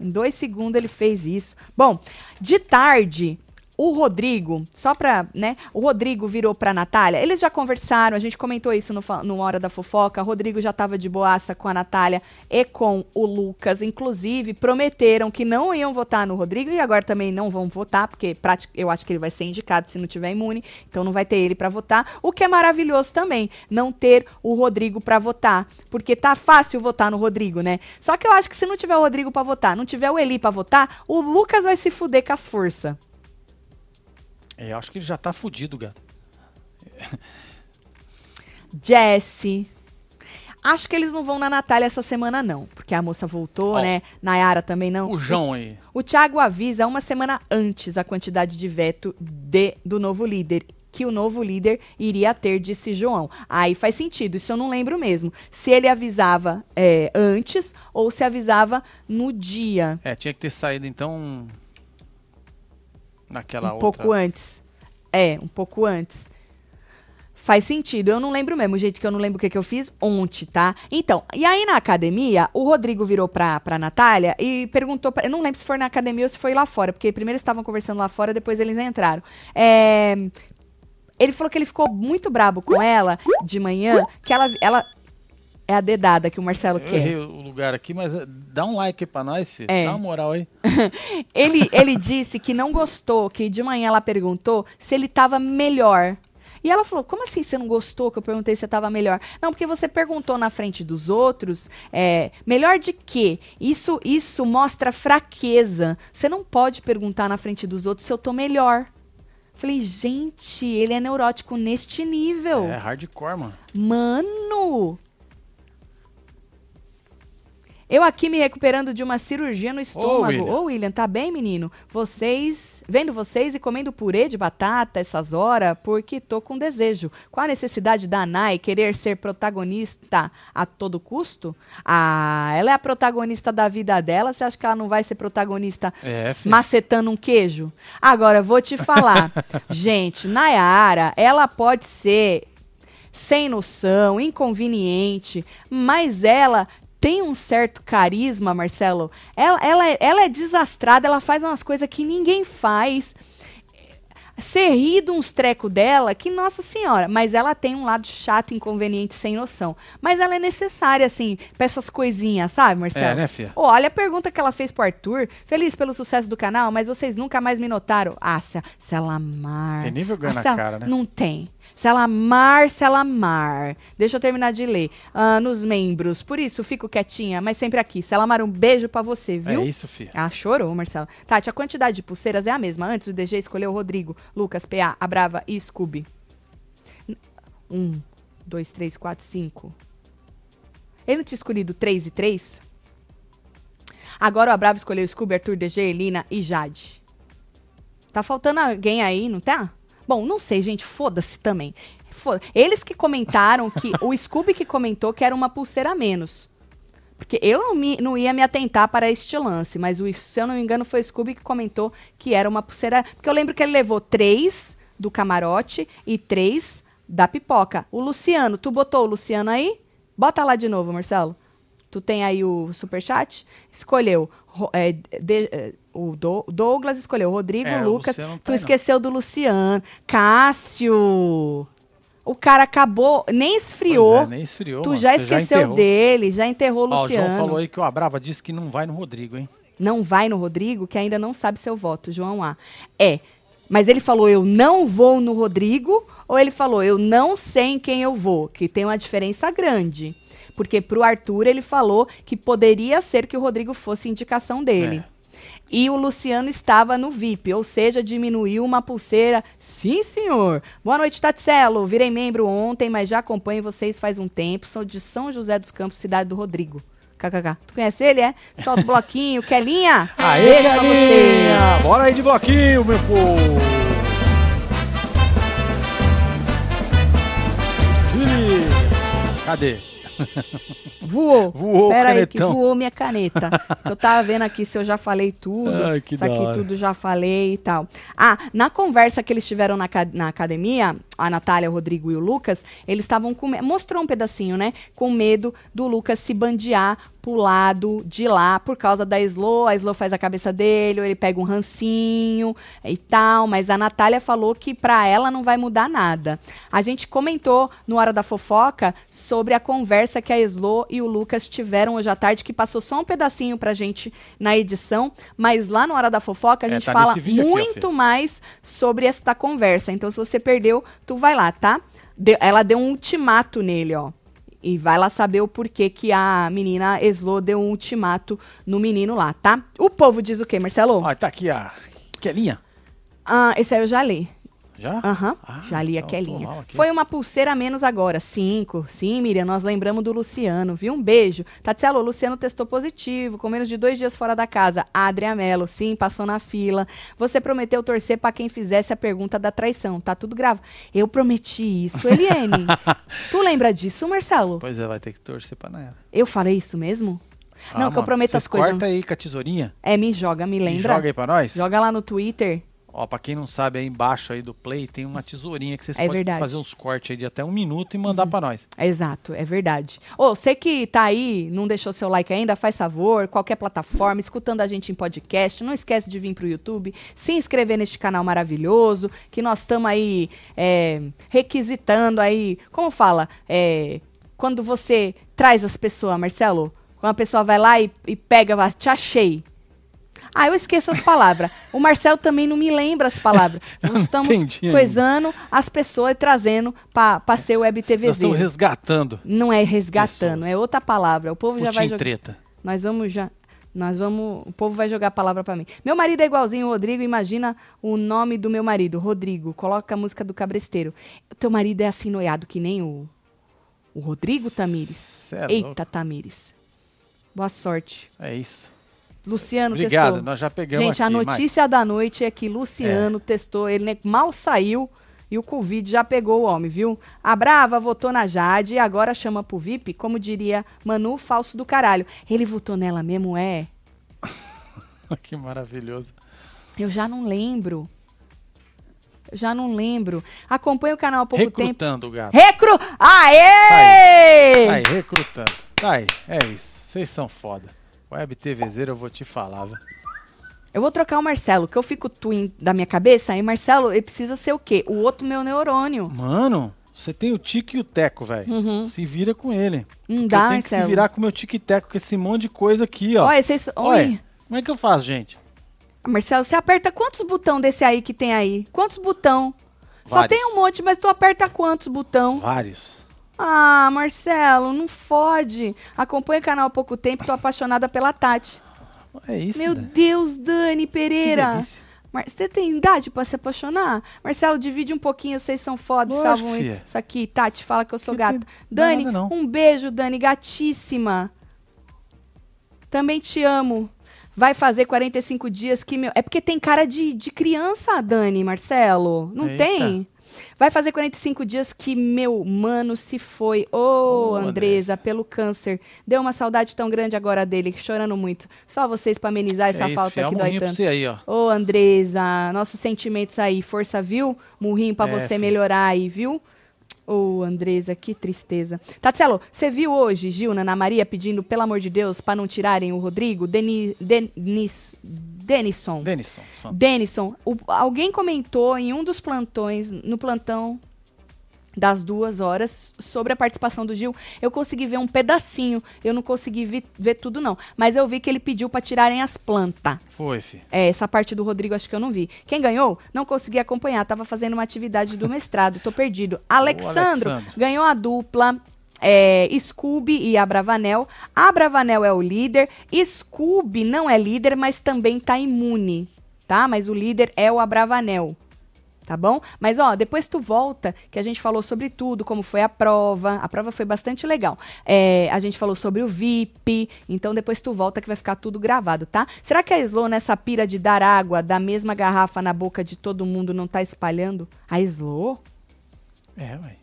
Em dois segundos ele fez isso. Bom, de tarde, o Rodrigo, só pra, né? O Rodrigo virou pra Natália. Eles já conversaram, a gente comentou isso no, no Hora da Fofoca. O Rodrigo já tava de boaça com a Natália e com o Lucas. Inclusive, prometeram que não iam votar no Rodrigo e agora também não vão votar, porque eu acho que ele vai ser indicado se não tiver imune. Então não vai ter ele pra votar. O que é maravilhoso também, não ter o Rodrigo pra votar. Porque tá fácil votar no Rodrigo, né? Só que eu acho que se não tiver o Rodrigo pra votar, não tiver o Eli pra votar, o Lucas vai se fuder com as forças. É, eu acho que ele já tá fudido, gato. Jesse. Acho que eles não vão na Natália essa semana, não. Porque a moça voltou, Ó. né? Nayara também não. O João aí. O Thiago avisa uma semana antes a quantidade de veto de, do novo líder. Que o novo líder iria ter, disse João. Aí faz sentido, isso eu não lembro mesmo. Se ele avisava é, antes ou se avisava no dia. É, tinha que ter saído então. Naquela um outra. pouco antes. É, um pouco antes. Faz sentido. Eu não lembro mesmo, o jeito que eu não lembro o que, que eu fiz ontem, tá? Então, e aí na academia, o Rodrigo virou pra, pra Natália e perguntou. Pra, eu não lembro se foi na academia ou se foi lá fora, porque primeiro eles estavam conversando lá fora, depois eles entraram. É, ele falou que ele ficou muito brabo com ela de manhã, que ela. ela é a dedada que o Marcelo Eu quer. errei o lugar aqui, mas é, dá um like pra nós. É. Dá uma moral aí. Ele, ele disse que não gostou, que de manhã ela perguntou se ele tava melhor. E ela falou: Como assim você não gostou? Que eu perguntei se você tava melhor. Não, porque você perguntou na frente dos outros, é, melhor de quê? Isso, isso mostra fraqueza. Você não pode perguntar na frente dos outros se eu tô melhor. Falei, gente, ele é neurótico neste nível. É hardcore, mano. Mano! Eu aqui me recuperando de uma cirurgia no estômago. William. Ô, William, tá bem, menino? Vocês, vendo vocês e comendo purê de batata essas horas, porque tô com desejo. Qual a necessidade da Nai querer ser protagonista a todo custo? Ah, ela é a protagonista da vida dela. Você acha que ela não vai ser protagonista É, macetando um queijo. Agora, vou te falar. Gente, Nayara, ela pode ser sem noção, inconveniente, mas ela tem um certo carisma, Marcelo. Ela, ela, é- ela é desastrada, ela faz umas coisas que ninguém faz. Você ri de uns trecos dela, que nossa senhora, mas ela tem um lado chato, inconveniente, sem noção. Mas ela é necessária, assim, pra essas coisinhas, sabe, Marcelo? É, né, filha? Ô, olha a pergunta que ela fez pro Arthur. Feliz pelo sucesso do canal, mas vocês nunca mais me notaram. Ah, se, se ela amar. Tem nem vergonha Ah, na cara, né? Não tem. Se ela amar, se ela amar. Deixa eu terminar de ler. Ah, nos membros. Por isso, fico quietinha, mas sempre aqui. Se ela amar, um beijo pra você, viu? É isso, filho. Ah, chorou, Marcelo. Tati, a quantidade de pulseiras é a mesma. Antes o DG escolheu o Rodrigo, Lucas, PA, a Brava e Scooby. Um, dois, três, quatro, cinco. Ele não tinha escolhido três e três? Agora o Abrava escolheu Scooby, Arthur, DG, Elina e Jade. Tá faltando alguém aí, não tá? Bom, não sei, gente. Foda-se também. Foda Eles que comentaram que. o Scooby que comentou que era uma pulseira a menos. Porque eu não, me- não ia me atentar para este lance, mas o, se eu não me engano foi o Scooby que comentou que era uma pulseira. Porque eu lembro que ele levou três do camarote e três da pipoca. O Luciano, tu botou o Luciano aí? Bota lá de novo, Marcelo. Tu tem aí o superchat? Escolheu é, de- é, o Do- Douglas, escolheu o Rodrigo, É, Lucas. Luciano não tu tá aí, não. esqueceu do Luciano. Cássio! O cara acabou, nem esfriou. É, nem esfriou. Tu mano. já esqueceu enterrou. dele, já enterrou o Ó, o Luciano. João falou aí que o Abrava disse que não vai no Rodrigo, hein? Não vai no Rodrigo, que ainda não sabe seu voto, João A. É, mas ele falou eu não vou no Rodrigo, ou ele falou eu não sei em quem eu vou, que tem uma diferença grande. Porque pro Arthur ele falou que poderia ser que o Rodrigo fosse indicação dele. É. E o Luciano estava no VIP, ou seja, diminuiu uma pulseira. Sim, senhor. Boa noite, Tatselo. Virei membro ontem, mas já acompanho vocês faz um tempo. Sou de São José dos Campos, cidade do Rodrigo. KKK. Tu conhece ele, é? Solta o bloquinho. Kelinha? Aê, galinha! Bora aí de bloquinho, meu povo! Cadê? Voou. Voou Pera aí que voou minha caneta. eu tava vendo aqui se eu já falei tudo. Ai, que isso aqui hora. tudo já falei e tal. Ah, na conversa que eles tiveram na, na academia, a Natália, o Rodrigo e o Lucas, eles estavam com mostrou um pedacinho, né? Com medo do Lucas se bandear pro lado de lá por causa da Slow. A Slow faz a cabeça dele, ou ele pega um rancinho e tal. Mas a Natália falou que pra ela não vai mudar nada. A gente comentou no Hora da Fofoca sobre a conversa que a Slow e o Lucas tiveram hoje à tarde, que passou só um pedacinho pra gente na edição. Mas lá no Hora da Fofoca a É, gente tá fala aqui, muito Fê. mais sobre esta conversa. Então, se você perdeu, tu vai lá, tá? De- ela deu um ultimato nele, ó. E vai lá saber o porquê que a menina Eslo deu um ultimato no menino lá, tá? O povo diz o quê, Marcelo? Ó, tá aqui a Kelinha. Ah, esse aí eu já li. Já? Aham, Ah, já li então a Kelinha. tô mal aqui. Foi uma pulseira a menos agora, cinco. Sim, Miriam, nós lembramos do Luciano, viu? Um beijo. Tatielo, o Luciano testou positivo, com menos de dois dias fora da casa. Adria Mello, sim, passou na fila. Você prometeu torcer pra quem fizesse a pergunta da traição. Tá tudo grave. Eu prometi isso, Eliane. tu lembra disso, Marcelo? Pois é, vai ter que torcer pra Nayara. Eu falei isso mesmo? Ah, Não, que eu mano, prometo as coisas. Corta aí com a tesourinha É, me joga, me lembra. joga aí pra nós. Joga lá no Twitter. Ó, pra quem não sabe, aí embaixo aí do play tem uma tesourinha que vocês É podem verdade. fazer uns cortes aí de até um minuto e mandar pra nós. Exato, é verdade. Ô, você que tá aí, não deixou seu like ainda, faz favor, qualquer plataforma, escutando a gente em podcast, não esquece de vir pro YouTube, se inscrever neste canal maravilhoso, que nós estamos aí é, requisitando aí, como fala, é, quando você traz as pessoas, Marcelo, quando a pessoa vai lá e, e pega, te achei. Ah, eu esqueço as palavras. O Marcelo também não me lembra as palavras. Nós estamos entendi ainda. coisando as pessoas e trazendo para ser web TVZ. estamos resgatando. Não é resgatando, Pessoas. é outra palavra. O povo já vai Putin jogar. treta. Nós vamos já. Nós vamos. O povo vai jogar a palavra pra mim. Meu marido é igualzinho o Rodrigo. Imagina o nome do meu marido, Rodrigo. Coloca a música do Cabresteiro. O teu marido é assim noiado que nem o. O Rodrigo Tamires. É Eita, louco. Tamires. Boa sorte. É isso. Luciano Obrigado, testou. nós já pegamos Gente, aqui. a notícia da noite é que Luciano testou, ele né, mal saiu e o Covid já pegou o homem, viu? A Brava votou na Jade e agora chama pro VIP, como diria Manu, falso do caralho. Ele votou nela mesmo, é? que maravilhoso. Eu já não lembro. Eu já não lembro. Acompanha o canal há pouco tempo. Recrutando gato. Recru... Aê! Tá aí, recrutando. Tá aí, é isso. Vocês são foda. Web TVzeira eu vou te falar, viu? Eu vou trocar o Marcelo, que eu fico twin da minha cabeça, e Marcelo, ele precisa ser o quê? O outro meu neurônio. Mano, você tem o Tique e o Teco, velho. Se vira com ele. Não Uhum. dá, eu tenho que se Marcelo. virar com o meu Tique e Teco, com esse monte de coisa aqui, ó. Olha, vocês... Olha, como é que eu faço, gente? Marcelo, você aperta quantos botão desse aí que tem aí? Quantos botão? Só Vários. tem um monte, mas tu aperta quantos botão? Vários. Ah, Marcelo, não fode. Acompanha o canal há pouco tempo, tô apaixonada pela Tati. É isso, Meu né? Deus, Dani Pereira. Você tem idade pra se apaixonar? Marcelo, divide um pouquinho, vocês são foda, salvam fia. isso aqui. Tati, fala que eu sou Que gata. Dani, nada, um beijo, Dani, gatíssima. Também te amo. Vai fazer 45 dias que meu. É porque tem cara de, de criança, Dani, Marcelo. Não Eita. tem? Vai fazer 45 dias que meu mano se foi. Ô, Ô, Andresa, Andressa. pelo câncer. Deu uma saudade tão grande agora dele, chorando muito. Só vocês pra amenizar essa é isso, falta que Um dói murrinho pra tanto. você aí, ó. Ô, Andresa, nossos sentimentos aí. Força, viu? Murrinho pra É, você filho. melhorar aí, viu? Ô, Andresa, que tristeza. Tatselo, você viu hoje Gilna Ana Maria pedindo, pelo amor de Deus, pra não tirarem o Rodrigo? Deni, Denis, Denison. Denison. Denison. O- alguém comentou em um dos plantões, no plantão das duas horas, sobre a participação do Gil. Eu consegui ver um pedacinho. Eu não consegui vi- ver tudo, não. Mas eu vi que ele pediu pra tirarem as plantas. Foi, fi. É, essa parte do Rodrigo acho que eu não vi. Quem ganhou? Não consegui acompanhar. Tava fazendo uma atividade do mestrado. Tô perdido. Alexandro Alexandro. ganhou a dupla. É, Scooby e a Bravanel. A Bravanel é o líder. Scooby não é líder, mas também tá imune. Tá? Mas o líder é o Abravanel. Tá bom? Mas ó, depois tu volta, que a gente falou sobre tudo, como foi a prova. A prova foi bastante legal. É, a gente falou sobre o VIP. Então depois tu volta que vai ficar tudo gravado, tá? Será que a Slow, nessa pira de dar água da mesma garrafa na boca de todo mundo, não tá espalhando? A Slow? É, ué.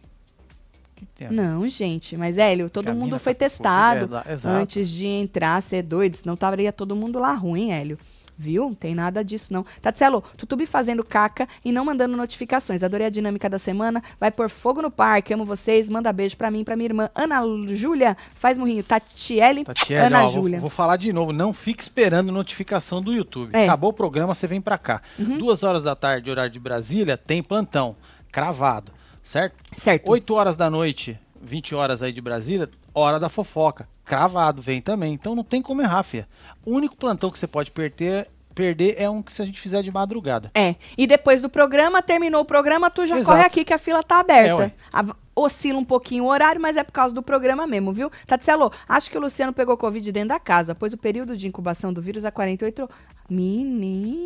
que? Não, gente, mas Hélio, todo Que a mundo foi tá com Covid, testado é, antes de entrar, ser doido, senão estaria todo mundo lá ruim, Hélio. Viu? Não tem nada disso, não. Tatselo, Tutubi fazendo caca e não mandando notificações. Adorei a dinâmica da semana. Vai pôr fogo no parque. Amo vocês. Manda beijo pra mim, pra minha irmã Ana Júlia. Faz murrinho. Tatiele, Tatiele, Ana ó, vou, Júlia. vou falar de novo, não fique esperando notificação do YouTube. É. Uhum. Acabou o programa, você vem pra cá. Duas horas da tarde, horário de Brasília, tem plantão, cravado, certo? Certo. 8 horas da noite, 20 horas aí de Brasília, hora da fofoca, cravado, vem também. Então não tem como errar, fia. O único plantão que você pode perder, perder é um que se a gente fizer de madrugada. É. E depois do programa, terminou o programa, tu já Exato. corre aqui que a fila tá É, aberta. ué. A- oscila um pouquinho o horário, mas é por causa do programa mesmo, viu? Tatselo, acho que o Luciano pegou Covid dentro da casa, pois o período de incubação do vírus é 48... Menino...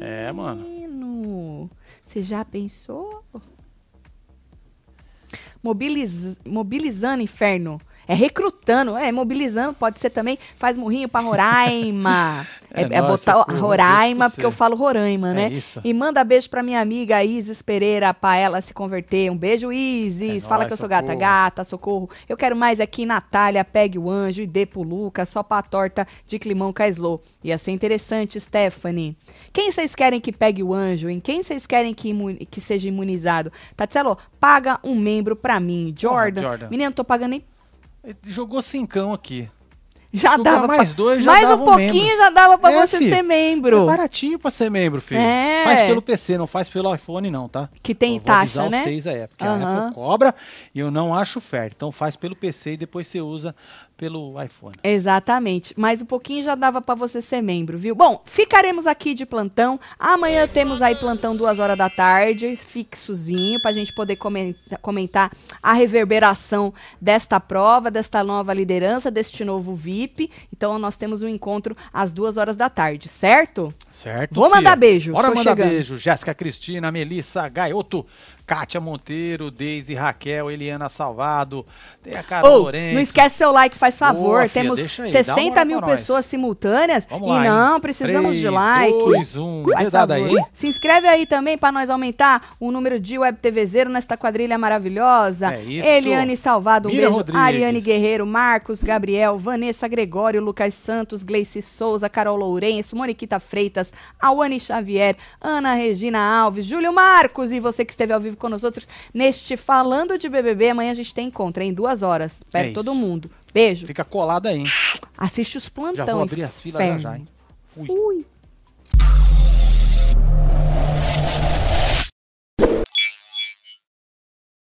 É, mano. Você já pensou? Mobiliz... Mobilizando, inferno. É recrutando, é mobilizando, pode ser também. Faz murrinho pra Roraima. é, É é nóis, botar Roraima, porque eu falo Roraima, É né? isso. E manda beijo pra minha amiga Isis Pereira, pra ela se converter. Um beijo, Isis. É Fala nóis, que eu sou gata, socorro. gata, socorro. Eu quero mais aqui, Natália, pegue o anjo e dê pro Lucas, só pra torta de climão Caislo. Ia ser interessante, Stephanie. Quem vocês querem que pegue o anjo? Em quem vocês querem que, que seja imunizado? Tatselo, paga um membro pra mim. Jordan. Jordan. Menino, não tô pagando nem. Ele Jogou cincão aqui. Já Jogar dava. mais pra- dois, já mais dava um pouquinho membro. já dava pra É, você fi. ser membro. É baratinho pra ser membro, filho. É. Faz pelo PC, não faz pelo iPhone, não, tá? Que tem Eu taxa, né? Vocês aí, porque Aham. a Apple cobra e eu não acho fair. Então faz pelo PC e depois você usa pelo iPhone. Exatamente. Mais um pouquinho já dava pra você ser membro, viu? Bom, ficaremos aqui de plantão. Amanhã temos aí plantão duas horas da tarde, fixozinho, pra gente poder comenta- comentar a reverberação desta prova, desta nova liderança, deste novo VIP. Então nós temos um encontro às duas horas da tarde, certo? Certo? Vou mandar beijo, Bora mandar chegando. beijo. Jéssica Cristina, Melissa Gaioto, Kátia Monteiro, Deise Raquel, Eliana Salvado, tem a Carol Ou, Lourenço. não esquece seu like, faz favor. Boa, filha, Temos aí, dá uma 60 moral mil pessoas simultâneas Vamos e lá, hein? não precisamos de Três, like. dois, um. Faz Dedada favor. aí, hein? Se inscreve aí também para nós aumentar o número de web TVzeiro nesta quadrilha maravilhosa. É isso. Eliane Salvado, um Mira beijo. Rodrigues. Ariane Guerreiro, Marcos, Gabriel, Vanessa Gregório, Lucas Santos, Gleice Souza, Carol Lourenço, Moniquita Freitas, Awane Xavier, Ana Regina Alves, Júlio Marcos e você que esteve ao vivo com nós outros neste Falando de BBB. Amanhã a gente tem encontro, em duas horas. Espero É todo mundo. Beijo. Fica colada aí, hein? Assiste os plantão. Já vou abrir as filas já já, hein? Fui. Fui.